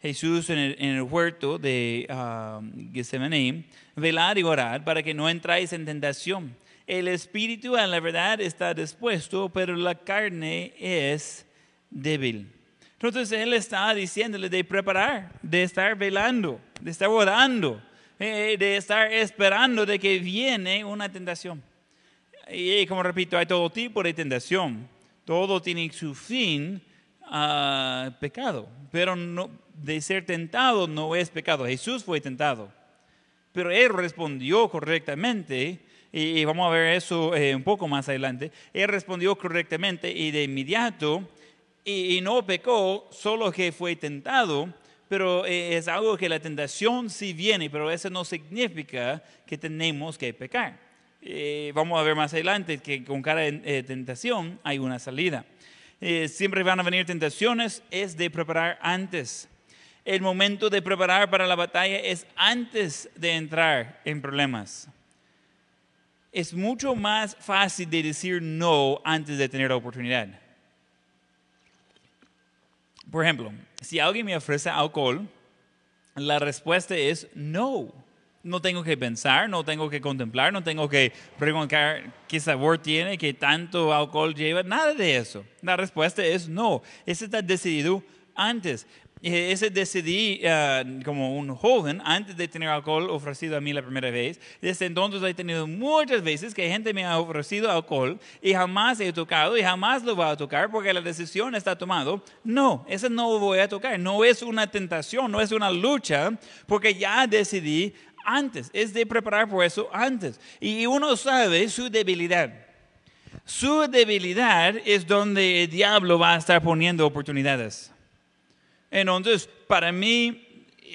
[SPEAKER 2] Jesús en el, huerto de uh, Getsemaní, velad y orad para que no entráis en tentación. El espíritu a la verdad está dispuesto, pero la carne es débil. Entonces Él está diciéndole de preparar, de estar velando, de estar orando, eh, de estar esperando de que viene una tentación. Y como repito, hay todo tipo de tentación. Todo tiene su fin uh, pecado. Pero no, de ser tentado no es pecado. Jesús fue tentado. Pero él respondió correctamente. Y, vamos a ver eso eh, un poco más adelante. Él respondió correctamente y de inmediato. Y, y no pecó, solo que fue tentado pero eh, es algo que la tentación sí viene, pero eso no significa que tenemos que pecar. Eh, vamos a ver más adelante que con cada eh, tentación hay una salida. siempre van a venir tentaciones, es de preparar antes. El momento de preparar para la batalla es antes de entrar en problemas. Es mucho más fácil de decir no antes de tener la oportunidad. Por ejemplo, si alguien me ofrece alcohol, la respuesta es no. No tengo que pensar, no tengo que contemplar, no tengo que preguntar qué sabor tiene, qué tanto alcohol lleva, nada de eso. La respuesta es no. Eso está decidido antes. Ese decidí uh, como un joven, antes de tener alcohol ofrecido a mí la primera vez. Desde entonces he tenido muchas veces que gente me ha ofrecido alcohol y jamás he tocado y jamás lo voy a tocar porque la decisión está tomada. No, eso no voy a tocar. No es una tentación, no es una lucha porque ya decidí antes. Es de preparar por eso antes. Y uno sabe su debilidad. Su debilidad es donde el diablo va a estar poniendo oportunidades. Entonces, para mí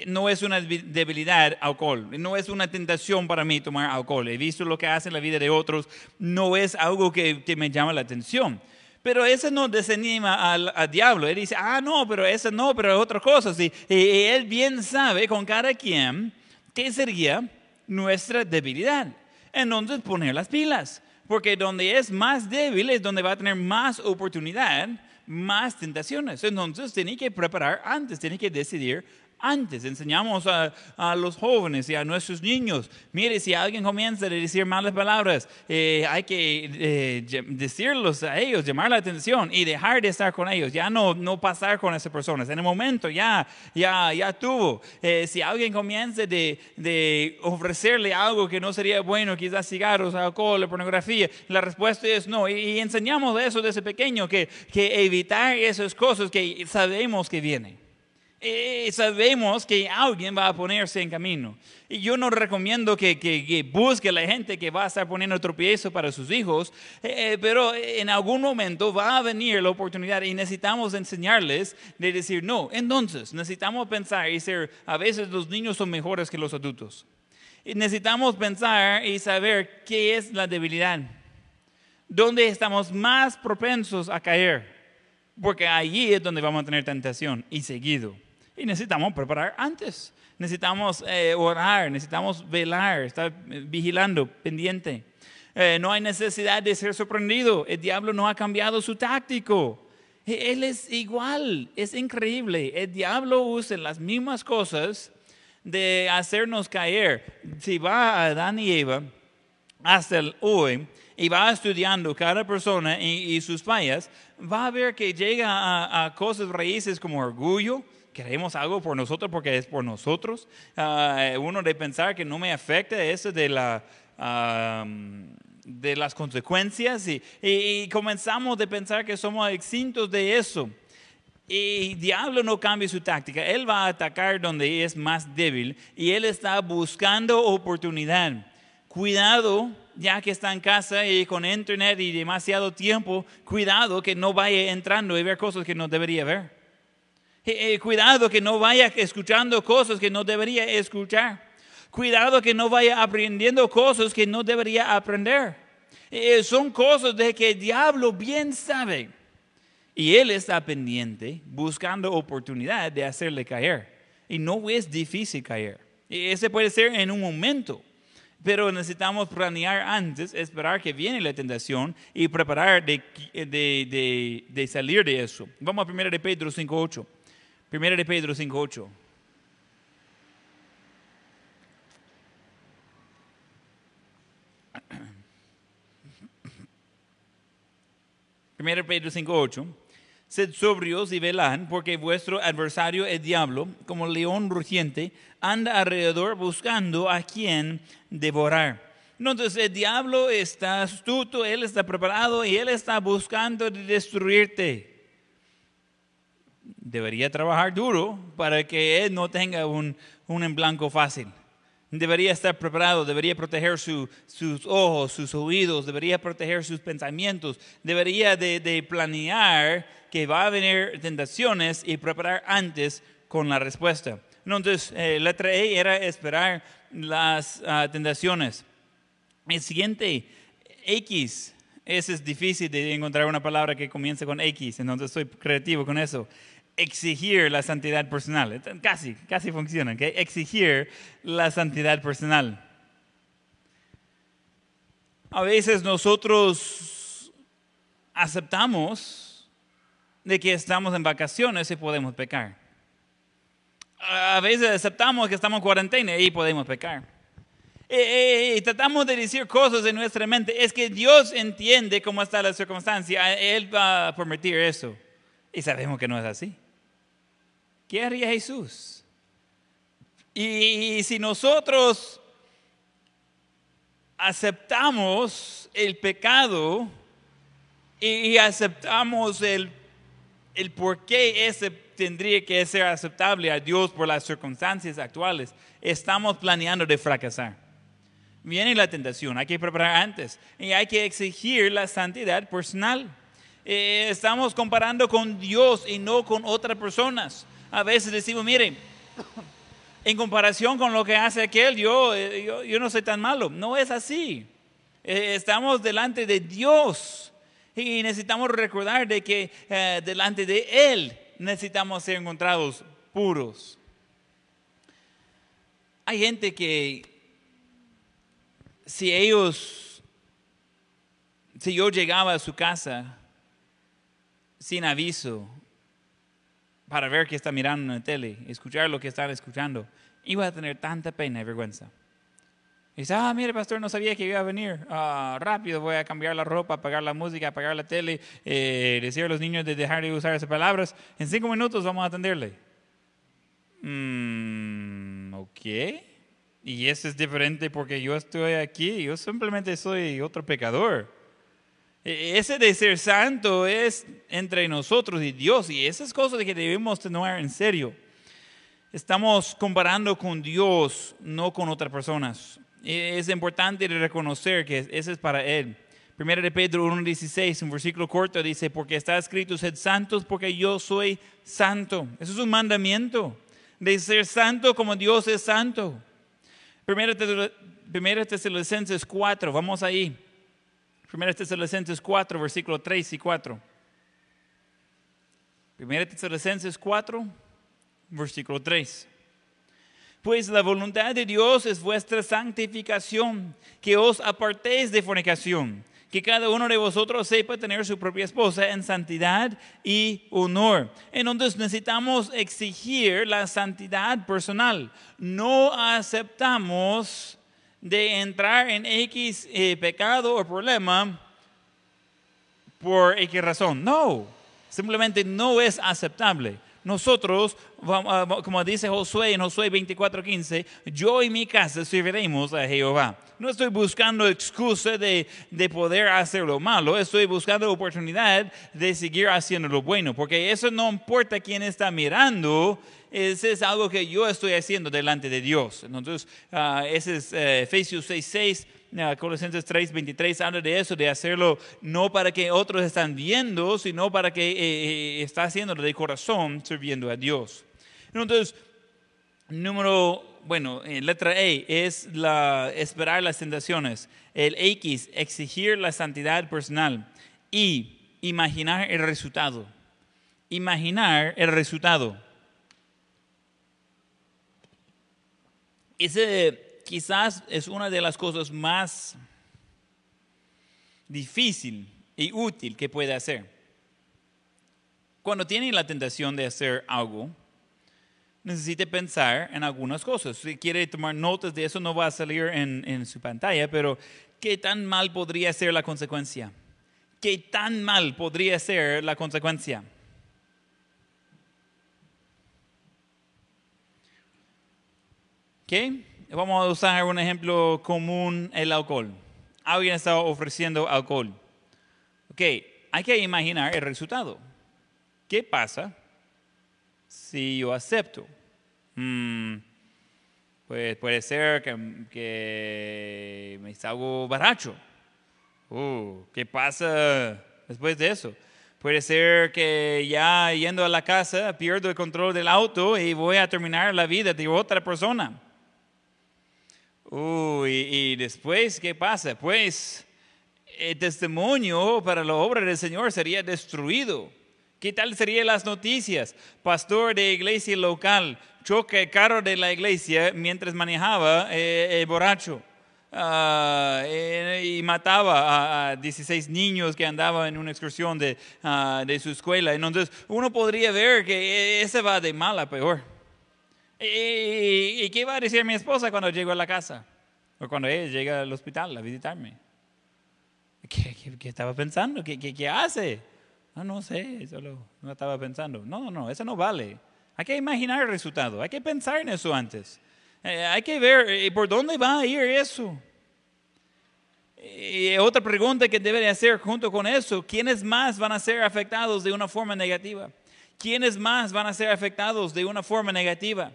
[SPEAKER 2] no es una debilidad alcohol, no es una tentación para mí tomar alcohol. He visto lo que hace en la vida de otros, no es algo que, me llama la atención. Pero eso no desanima al, diablo. Él dice, ah, no, pero eso no, pero otras cosas. Y, y él bien sabe con cada quien qué sería nuestra debilidad. Entonces, poner las pilas. Porque donde es más débil es donde va a tener más oportunidad más tentaciones. Entonces tiene que preparar antes, tiene que decidir antes. Enseñamos a, los jóvenes y a nuestros niños, mire, si alguien comienza a decir malas palabras, eh, hay que eh, decirlos a ellos, llamar la atención y dejar de estar con ellos, ya no, no pasar con esas personas. En el momento ya, ya, ya tuvo. Eh, si alguien comienza de, de, ofrecerle algo que no sería bueno, quizás cigarros, alcohol, pornografía, la respuesta es no. Y, y enseñamos eso desde pequeño, que, que evitar esas cosas que sabemos que vienen. Eh, sabemos que alguien va a ponerse en camino. Y yo no recomiendo que, que, busque la gente que va a estar poniendo tropiezo para sus hijos, eh, pero en algún momento va a venir la oportunidad y necesitamos enseñarles de decir no. Entonces, necesitamos pensar y ser, a veces los niños son mejores que los adultos. Y necesitamos pensar y saber qué es la debilidad, dónde estamos más propensos a caer, porque allí es donde vamos a tener tentación y seguido. Y necesitamos preparar antes. Necesitamos eh, orar, necesitamos velar, estar eh, vigilando, pendiente. Eh, no hay necesidad de ser sorprendido. El diablo no ha cambiado su táctico. E, él es igual, es increíble. El diablo usa las mismas cosas de hacernos caer. Si va a Adán y Eva hasta el hoy y va estudiando cada persona y, sus fallas, va a ver que llega a, a cosas raíces como orgullo, queremos algo por nosotros porque es por nosotros. Ah, uno de pensar que no me afecta eso de, la, de las consecuencias y, comenzamos de pensar que somos exentos de eso. Y diablo no cambia su táctica, él va a atacar donde es más débil y él está buscando oportunidad. Cuidado, ya que está en casa y con internet y demasiado tiempo, cuidado que no vaya entrando y ver cosas que no debería ver. Eh, eh, cuidado que no vaya escuchando cosas que no debería escuchar. Cuidado que no vaya aprendiendo cosas que no debería aprender. Eh, son cosas de que el diablo bien sabe. Y él está pendiente, buscando oportunidad de hacerle caer. Y no es difícil caer. Ese puede ser en un momento. Pero necesitamos planear antes, esperar que viene la tentación y preparar de, de, de, salir de eso. Vamos a 1 de Pedro 5.8. Primera de Pedro 5.8. Primera de Pedro 5.8. Sed sobrios y velad, porque vuestro adversario, el diablo, como león rugiente, anda alrededor buscando a quien devorar. Entonces el diablo está astuto, él está preparado y él está buscando destruirte debería trabajar duro para que él no tenga un, un en blanco fácil. Debería estar preparado, debería proteger sus ojos, sus oídos, debería proteger sus pensamientos, debería de, de planear que va a venir tentaciones y preparar antes con la respuesta. Entonces, eh, letra E era esperar las ah, tentaciones. El siguiente, X. Ese es difícil de encontrar una palabra que comience con X, entonces soy creativo con eso. Exigir la santidad personal. Casi, casi funciona. ¿okay? Exigir la santidad personal. A veces nosotros aceptamos de que estamos en vacaciones y podemos pecar. A veces aceptamos que estamos en cuarentena y podemos pecar. Y, tratamos de decir cosas en nuestra mente. Es que Dios entiende cómo está la circunstancia. Él va a permitir eso. Y sabemos que no es así. ¿Qué haría Jesús? Y si nosotros aceptamos el pecado y aceptamos el, el por qué ese tendría que ser aceptable a Dios por las circunstancias actuales, estamos planeando de fracasar. Viene la tentación, hay que preparar antes y hay que exigir la santidad personal. Eh, estamos comparando con Dios y no con otras personas. A veces decimos, miren, en comparación con lo que hace aquel, yo, eh, yo, no soy tan malo. No es así. Eh, estamos delante de Dios y necesitamos recordar de que delante de Él necesitamos ser encontrados puros. Hay gente que si ellos, si yo llegaba a su casa sin aviso para ver qué está mirando en la tele, escuchar lo que están escuchando, iba a tener tanta pena y vergüenza. Y dice, ah, mire, pastor, no sabía que iba a venir. Ah, rápido voy a cambiar la ropa, apagar la música, apagar la tele, eh, decir a los niños de dejar de usar esas palabras. En cinco minutos vamos a atenderle. Mm, ok. Y eso es diferente porque yo estoy aquí, yo simplemente soy otro pecador. E, ese de ser santo es entre nosotros y Dios y esas cosas que debemos tener en serio. Estamos comparando con Dios, no con otras personas. Es importante reconocer que ese es para Él. Primero de Pedro 1.16, un versículo corto, dice, porque está escrito, sed santos porque yo soy santo. Eso es un mandamiento de ser santo como Dios es santo. Primera Tesalonicenses 4, vamos ahí. Primera Tesalonicenses 4, versículo 3 y 4. Primera Tesalonicenses 4, versículo 3. Pues la voluntad de Dios es vuestra santificación, que os apartéis de fornicación que cada uno de vosotros sepa tener su propia esposa en santidad y honor. Entonces necesitamos exigir la santidad personal. No aceptamos de entrar en X eh, pecado o problema por X razón. No, simplemente no es aceptable. Nosotros, como dice Josué en Josué 24:15, yo y mi casa serviremos a Jehová. No estoy buscando excusa de, de poder hacer lo malo, estoy buscando oportunidad de seguir haciendo lo bueno, porque eso no importa quién está mirando, eso es algo que yo estoy haciendo delante de Dios. Entonces, uh, ese es eh, Efesios 6:6 Colosenses 3, 23 habla de eso, de hacerlo no para que otros están viendo, sino para que eh, eh, está haciéndolo de corazón, sirviendo a Dios. Entonces, número, bueno, eh, letra E es la, esperar las tentaciones. El X, exigir la santidad personal. Y imaginar el resultado. Imaginar el resultado. Ese quizás es una de las cosas más difícil y útil que puede hacer. Cuando tiene la tentación de hacer algo, necesita pensar en algunas cosas. Si quiere tomar notas de eso, no va a salir en, en su pantalla, pero ¿qué tan mal podría ser la consecuencia? ¿Qué tan mal podría ser la consecuencia? ¿Qué? Vamos a usar un ejemplo común, el alcohol. Alguien está ofreciendo alcohol. Ok, hay que imaginar el resultado. ¿Qué pasa si yo acepto? Hmm, pues puede ser que, me salgo baracho. Uh, ¿Qué pasa después de eso? Puede ser que ya yendo a la casa pierdo el control del auto y voy a terminar la vida de otra persona. Y después, ¿qué pasa? Pues el testimonio para la obra del Señor sería destruido. ¿Qué tal serían las noticias? Pastor de iglesia local choca el carro de la iglesia mientras manejaba eh, el borracho. Ah, eh, y mataba a, 16 niños que andaban en una excursión de, ah, de, su escuela. Entonces uno podría ver que ese va de mal a peor. ¿Y, qué va a decir mi esposa cuando llego a la casa? O cuando ella llega al hospital a visitarme. ¿Qué, qué, estaba pensando? ¿Qué, ¿Qué, hace? No, no sé, solo no estaba pensando. No, no, eso no vale. Hay que imaginar el resultado, hay que pensar en eso antes. Eh, hay que ver eh, por dónde va a ir eso. Y otra pregunta que debe hacer junto con eso, ¿quiénes más van a ser afectados de una forma negativa? ¿Quiénes más van a ser afectados de una forma negativa?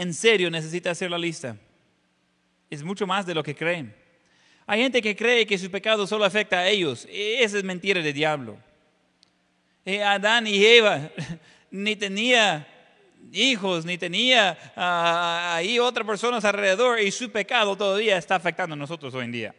[SPEAKER 2] En serio necesita hacer la lista. Es mucho más de lo que creen. Hay gente que cree que su pecado solo afecta a ellos. Esa es mentira de diablo. Eh, Adán y Eva ni tenía hijos, ni tenía ah, ahí otras personas alrededor y su pecado todavía está afectando a nosotros hoy en día.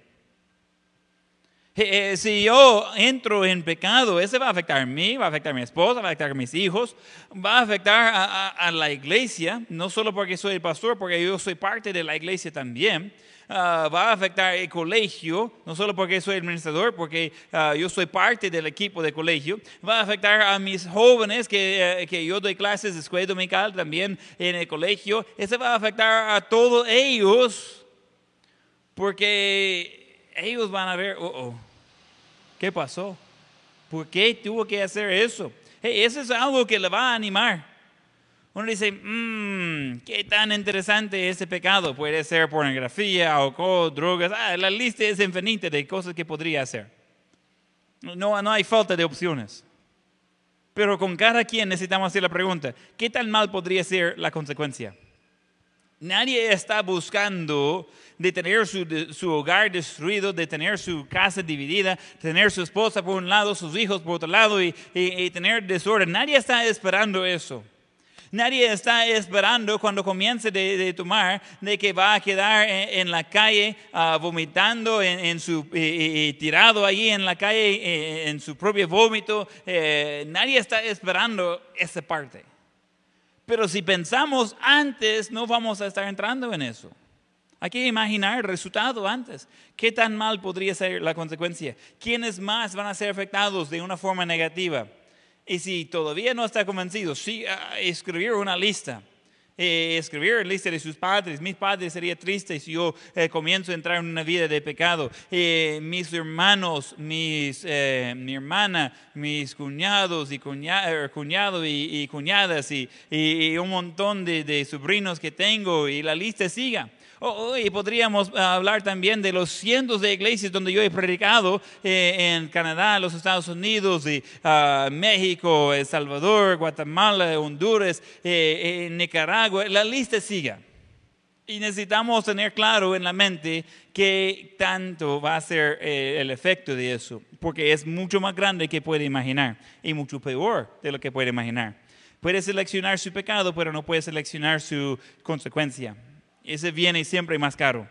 [SPEAKER 2] Eh, eh, si yo entro en pecado, ese va a afectar a mí, va a afectar a mi esposa, va a afectar a mis hijos, va a afectar a la iglesia, no solo porque soy el pastor, porque yo soy parte de la iglesia también. Ah, va a afectar el colegio, no solo porque soy administrador, porque ah, yo soy parte del equipo de colegio, va a afectar a mis jóvenes que, eh, que yo doy clases de escuela dominical también en el colegio, eso va a afectar a todos ellos, porque ellos van a ver, oh, oh, ¿qué pasó? ¿Por qué tuvo que hacer eso? eso es algo que le va a animar. Uno dice, mmm, qué tan interesante ese pecado. Puede ser pornografía, alcohol, drogas. Ah, la lista es infinita de cosas que podría hacer. No, no hay falta de opciones. Pero con cada quien necesitamos hacer la pregunta, ¿qué tan mal podría ser la consecuencia? Nadie está buscando de tener su, hogar destruido, de tener su casa dividida, tener su esposa por un lado, sus hijos por otro lado y tener desorden. Nadie está esperando eso. Nadie está esperando cuando comience de, tomar de que va a quedar en, la calle ah, vomitando en, su, tirado allí en la calle en su propio vómito. Eh, nadie está esperando esa parte. Pero si pensamos antes, no vamos a estar entrando en eso. Hay que imaginar el resultado antes. ¿Qué tan mal podría ser la consecuencia? ¿Quiénes más van a ser afectados de una forma negativa? Y si todavía no está convencido, sí, ah, escribir una lista. Eh, escribir la lista de sus padres. Mis padres sería triste si yo eh, comienzo a entrar en una vida de pecado. Eh, mis hermanos, mis, mi hermana, mis cuñados y cuñado y, cuñadas y, un montón de, de sobrinos que tengo y la lista siga. Oh, y podríamos ah, hablar también de los cientos de iglesias donde yo he predicado eh, en Canadá, los Estados Unidos, y, ah, México, El Salvador, Guatemala, Honduras, eh, Nicaragua. La lista siga. Y necesitamos tener claro en la mente qué tanto va a ser eh, el efecto de eso, porque es mucho más grande que puede imaginar y mucho peor de lo que puede imaginar. Puede seleccionar su pecado, pero no puede seleccionar su consecuencia. Ese viene siempre más caro.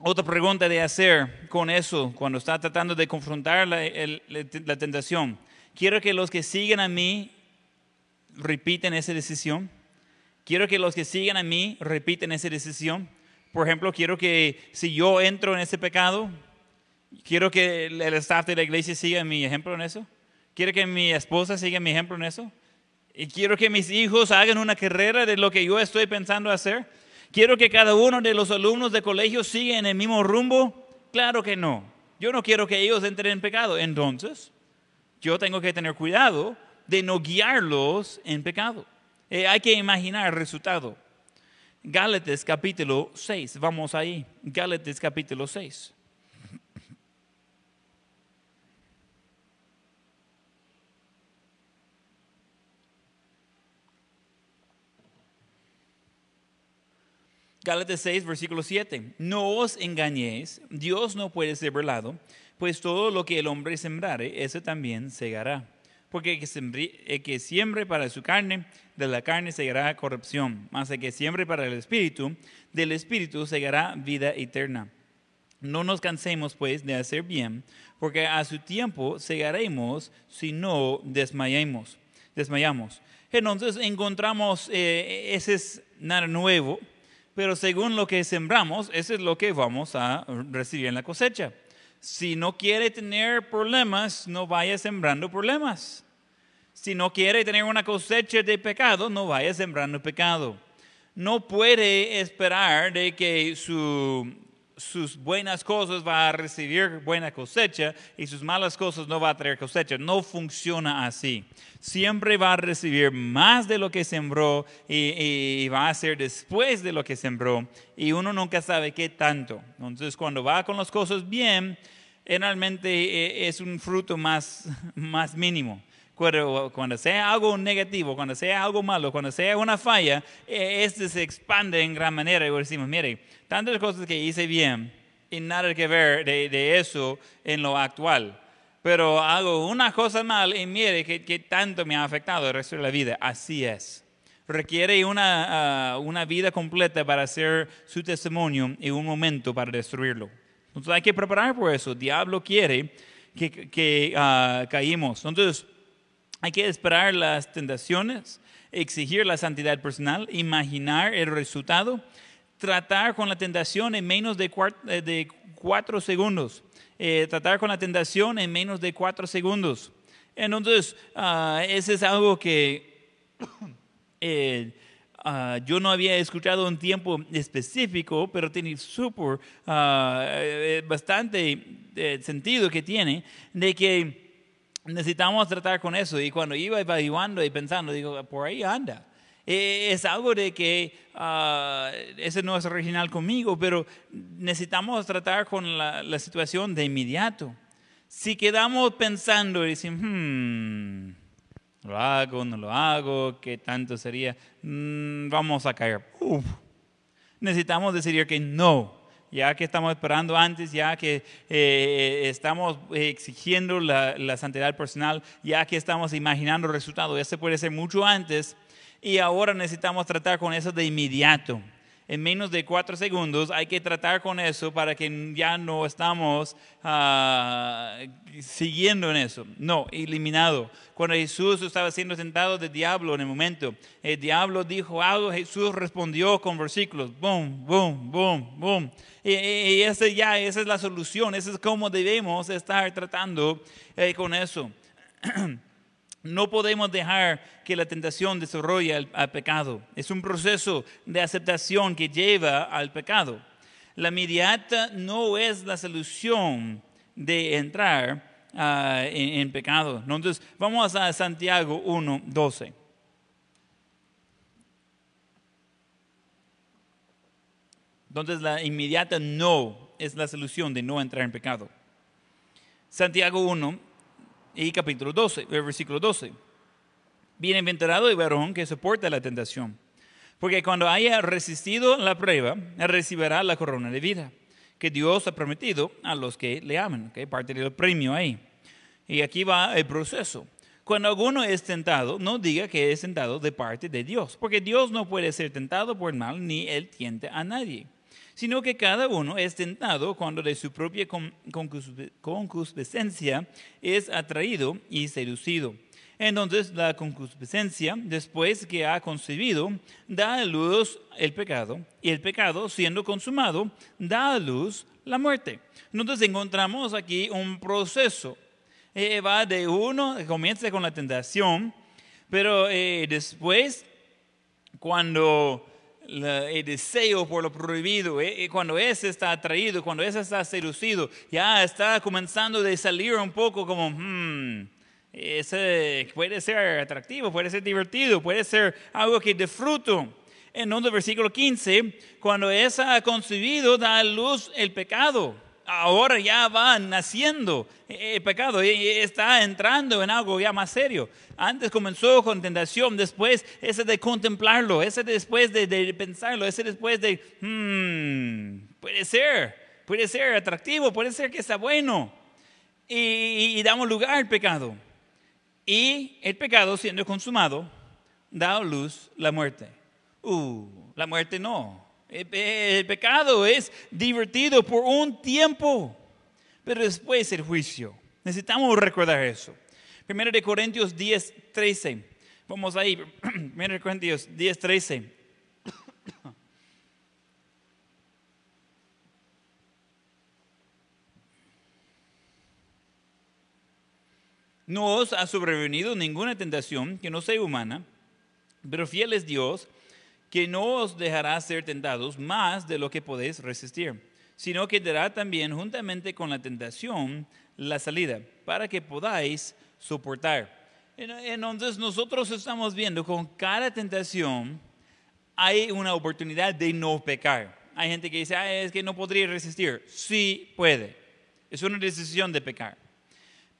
[SPEAKER 2] otra pregunta de hacer con eso, cuando está tratando de confrontar la, la, tentación. Quiero que los que siguen a mí repiten esa decisión. Quiero que los que siguen a mí repiten esa decisión. Por ejemplo, quiero que si yo entro en ese pecado, quiero que el staff de la iglesia siga mi ejemplo en eso. Quiero que mi esposa siga mi ejemplo en eso. Y quiero que mis hijos hagan una carrera de lo que yo estoy pensando hacer. Quiero que cada uno de los alumnos de colegio siga en el mismo rumbo. Claro que no. Yo no quiero que ellos entren en pecado. Entonces, yo tengo que tener cuidado de no guiarlos en pecado. Eh, hay que imaginar el resultado. Gálatas capítulo 6, vamos ahí. Gálatas capítulo 6. Gálatas 6, versículo 7. No os engañéis, Dios no puede ser burlado, pues todo lo que el hombre sembrare, eso también segará. Porque el que, siembre, para su carne, de la carne segará corrupción, mas el que siembre para el espíritu, del espíritu segará vida eterna. No nos cansemos pues de hacer bien, porque a su tiempo segaremos si no desmayemos. desmayamos. Entonces encontramos, eh, ese es nada nuevo, pero según lo que sembramos, eso es lo que vamos a recibir en la cosecha. Si no quiere tener problemas, no vaya sembrando problemas. Si no quiere tener una cosecha de pecado, no vaya sembrando pecado. No puede esperar de que su, sus buenas cosas va a recibir buena cosecha y sus malas cosas no va a traer cosecha. No funciona así. Siempre va a recibir más de lo que sembró y, va a ser después de lo que sembró y uno nunca sabe qué tanto. Entonces cuando va con las cosas bien, generalmente eh, es un fruto más, más mínimo. Cuando, cuando, sea algo negativo, cuando sea algo malo, cuando sea una falla, eh, este se expande en gran manera y decimos, mire, tantas cosas que hice bien y nada que ver de, de eso en lo actual. Pero hago una cosa mal y mire que, que, tanto me ha afectado el resto de la vida. Así es. Requiere una, uh, una vida completa para hacer su testimonio y un momento para destruirlo. Entonces hay que preparar por eso. El diablo quiere que, que uh, caímos. Entonces hay que esperar las tentaciones, exigir la santidad personal, imaginar el resultado, tratar con la tentación en menos de, cuatro, eh, de cuatro segundos. Eh, tratar con la tentación en menos de cuatro segundos. Entonces, uh, ese es algo que eh, uh, yo no había escuchado un tiempo específico, pero tiene súper, uh, bastante sentido que tiene, de que necesitamos tratar con eso. Y cuando iba evaluando y pensando, digo, por ahí anda. Es algo de que uh, ese no es original conmigo, pero necesitamos tratar con la, situación de inmediato. Si quedamos pensando y decimos, hmm, lo hago, no lo hago, qué tanto sería, mm, vamos a caer. Necesitamos decidir que no, ya que estamos esperando antes, ya que eh, estamos exigiendo la, la, santidad personal, ya que estamos imaginando el resultado, ese puede ser mucho antes, y ahora necesitamos tratar con eso de inmediato. En menos de cuatro segundos hay que tratar con eso para que ya no estamos uh, siguiendo en eso. No, eliminado. Cuando Jesús estaba siendo tentado del diablo en el momento, el diablo dijo algo, Jesús respondió con versículos, boom, boom, boom, boom. Y, y ese ya, esa es la solución, esa es cómo debemos estar tratando eh, con eso. No podemos dejar que la tentación desarrolle al, pecado. Es un proceso de aceptación que lleva al pecado. La inmediata no es la solución de entrar uh, en, en, pecado. Entonces, vamos a Santiago 1, 12. Entonces, la inmediata no es la solución de no entrar en pecado. Santiago 1, y capítulo 12, versículo 12. Bienaventurado el varón que soporta la tentación, porque cuando haya resistido la prueba, recibirá la corona de vida que Dios ha prometido a los que le aman. ¿okay? Parte del premio ahí. Y aquí va el proceso. Cuando alguno es tentado, no diga que es tentado de parte de Dios, porque Dios no puede ser tentado por el mal, ni él tiente a nadie sino que cada uno es tentado cuando de su propia concupiscencia es atraído y seducido. Entonces la concupiscencia, después que ha concebido, da a luz el pecado, y el pecado, siendo consumado, da a luz la muerte. Entonces encontramos aquí un proceso. Eh, va de uno, comienza con la tentación, pero eh, después, cuando el deseo por lo prohibido, eh, eh, cuando ese está atraído, cuando ese está seducido, ya está comenzando a salir un poco como, hmm, ese puede ser atractivo, puede ser divertido, puede ser algo que disfruto. En el versículo 15, cuando ese ha concebido, da a luz el pecado. Ahora ya va naciendo el pecado, y está entrando en algo ya más serio. Antes comenzó con tentación, después ese de contemplarlo, ese después de, pensarlo, ese después de, hmm, puede ser, puede ser atractivo, puede ser que está bueno. Y, damos lugar al pecado. Y el pecado siendo consumado, da luz la muerte. Uh, la muerte no. El, pecado es divertido por un tiempo, pero después el juicio. Necesitamos recordar eso. Primero de Corintios 10, 13. Vamos ahí. Primero de Corintios 10, 13. No os ha sobrevenido ninguna tentación que no sea humana, pero fiel es Dios, que no os dejará ser tentados más de lo que podéis resistir, sino que dará también juntamente con la tentación la salida, para que podáis soportar. Entonces nosotros estamos viendo con cada tentación hay una oportunidad de no pecar. Hay gente que dice, ah, es que no podría resistir. Sí puede. Es una decisión de pecar.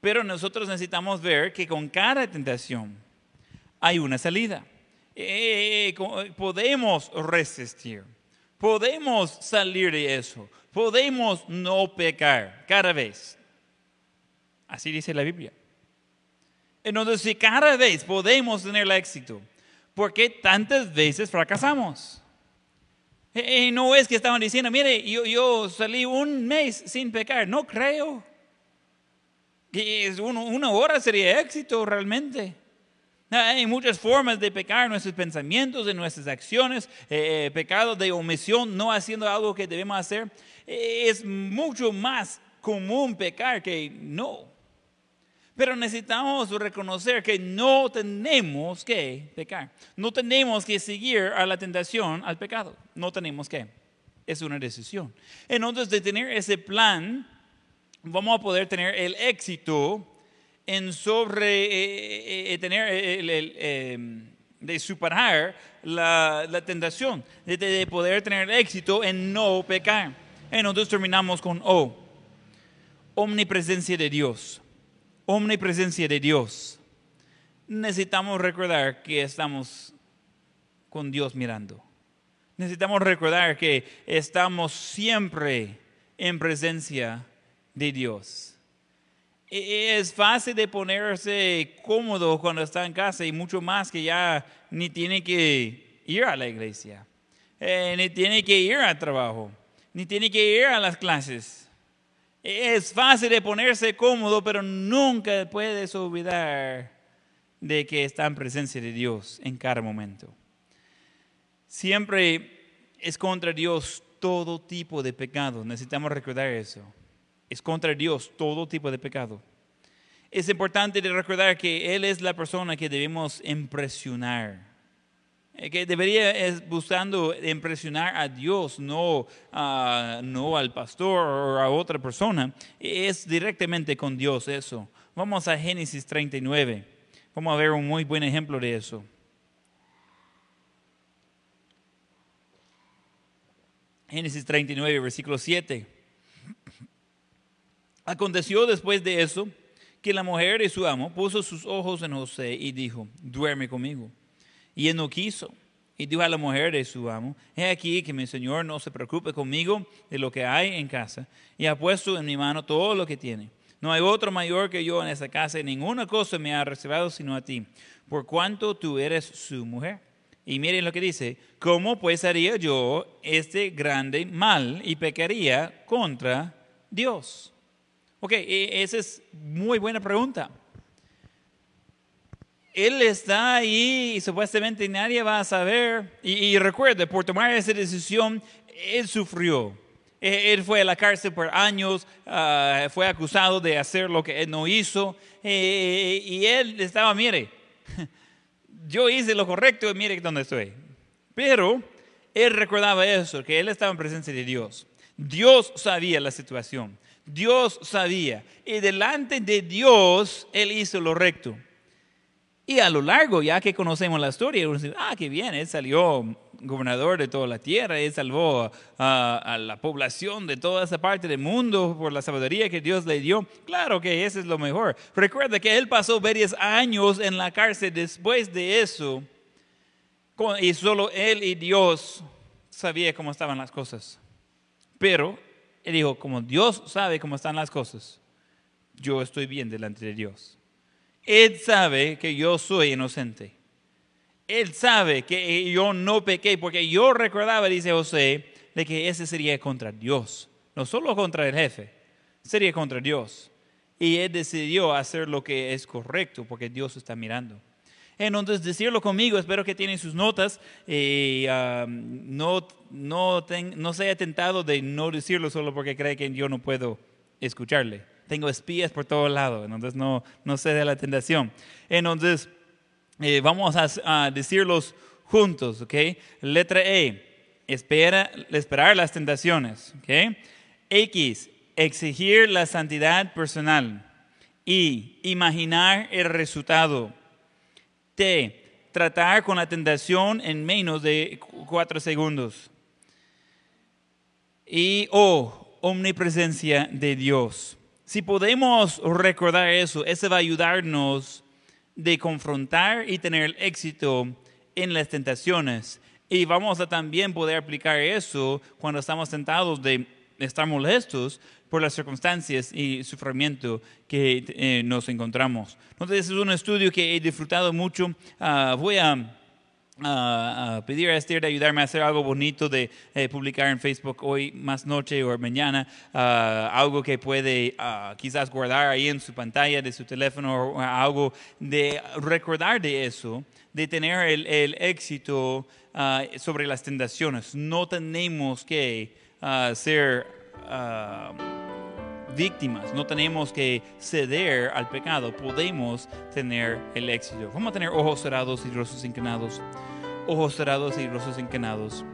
[SPEAKER 2] Pero nosotros necesitamos ver que con cada tentación hay una salida. Eh, eh, podemos resistir, podemos salir de eso, podemos no pecar cada vez. Así dice la Biblia. Entonces, si cada vez podemos tener éxito, ¿por qué tantas veces fracasamos? Eh, no es que estaban diciendo, mire, yo salí un mes sin pecar, no creo. Que una hora sería éxito realmente. Hay muchas formas de pecar nuestros pensamientos, en nuestras acciones, eh, eh, de omisión, no haciendo algo que debemos hacer. es mucho más común pecar que no. Pero necesitamos reconocer que no tenemos que pecar. No tenemos que seguir a la tentación, al pecado. No tenemos que. Es una decisión. Entonces, de tener ese plan, vamos a poder tener el éxito en sobre eh, eh, eh, tener de superar la, la tentación, de, poder tener éxito en no pecar. Entonces terminamos con O, omnipresencia de Dios. Omnipresencia de Dios. Necesitamos recordar que estamos con Dios mirando. Necesitamos recordar que estamos siempre en presencia de Dios. E, es fácil de ponerse cómodo cuando está en casa y mucho más que ya ni tiene que ir a la iglesia, eh, ni tiene que ir al trabajo, ni tiene que ir a las clases. Es fácil de ponerse cómodo, pero nunca puedes olvidar de que está en presencia de Dios en cada momento. Siempre es contra Dios todo tipo de pecado. Necesitamos recordar eso es contra Dios todo tipo de pecado. Es importante recordar que Él es la persona que debemos impresionar. Eh, que debería es buscando impresionar a Dios, no, no al pastor o a otra persona. Es directamente con Dios eso. Vamos a Génesis 39. Vamos a ver un muy buen ejemplo de eso. Génesis 39, versículo 7. Aconteció después de eso que la mujer de su amo puso sus ojos en José y dijo, duerme conmigo. Y él no quiso. Y dijo a la mujer de su amo, he aquí que mi señor no se preocupe conmigo de lo que hay en casa, y ha puesto en mi mano todo lo que tiene. No hay otro mayor que yo en esa casa, y ninguna cosa me ha reservado sino a ti, por cuanto tú eres su mujer. Y miren lo que dice, ¿cómo pues haría yo este grande mal y pecaría contra Dios? Ok, e, esa es muy buena pregunta. Él está ahí y supuestamente nadie va a saber. Y, recuerde, por tomar esa decisión, él sufrió. E, él fue a la cárcel por años, ah, fue acusado de hacer lo que él no hizo. E, y él estaba, mire, yo hice lo correcto y mire dónde estoy. Pero él recordaba eso, que él estaba en presencia de Dios. Dios sabía la situación. Dios sabía. Y delante de Dios, Él hizo lo recto. Y a lo largo, ya que conocemos la historia, uno dice, ah, qué bien, Él salió gobernador de toda la tierra, Él salvó a, la población de toda esa parte del mundo por la sabiduría que Dios le dio. Claro que ese es lo mejor. Recuerda que Él pasó varios años en la cárcel después de eso y solo Él y Dios sabía cómo estaban las cosas. Pero Él dijo, como Dios sabe cómo están las cosas, yo estoy bien delante de Dios. Él sabe que yo soy inocente. Él sabe que yo no pequé, porque yo recordaba, dice José, de que ese sería contra Dios, no solo contra el jefe, sería contra Dios. Y él decidió hacer lo que es correcto, porque Dios está mirando. Entonces, decirlo conmigo, espero que tienen sus notas um, no, no, ten- no sea tentado de no decirlo solo porque cree que yo no puedo escucharle. Tengo espías por todos lados, entonces no, no sé de la tentación. Entonces, eh, vamos a, a decirlos juntos, ¿ok? Letra E, espera, esperar las tentaciones, ¿ok? X, exigir la santidad personal. Y, imaginar el resultado. Tratar con la tentación en menos de cu- cuatro segundos. Y O, omnipresencia de Dios. Si podemos recordar eso, eso va a ayudarnos de confrontar y tener éxito en las tentaciones. Y vamos a también poder aplicar eso cuando estamos tentados de estar molestos por las circunstancias y sufrimiento que eh, nos encontramos. Entonces, es un estudio que he disfrutado mucho. Ah, voy a a, pedir a Esther de ayudarme a hacer algo bonito de eh, publicar en Facebook hoy más noche o mañana, ah, algo que puede ah, quizás guardar ahí en su pantalla de su teléfono o algo de recordar de eso, de tener el, el éxito ah, sobre las tentaciones. No tenemos que ah, ser... ah, víctimas, no tenemos que ceder al pecado, podemos tener el éxito. Vamos a tener ojos cerrados y rostros inclinados, ojos cerrados y rostros inclinados.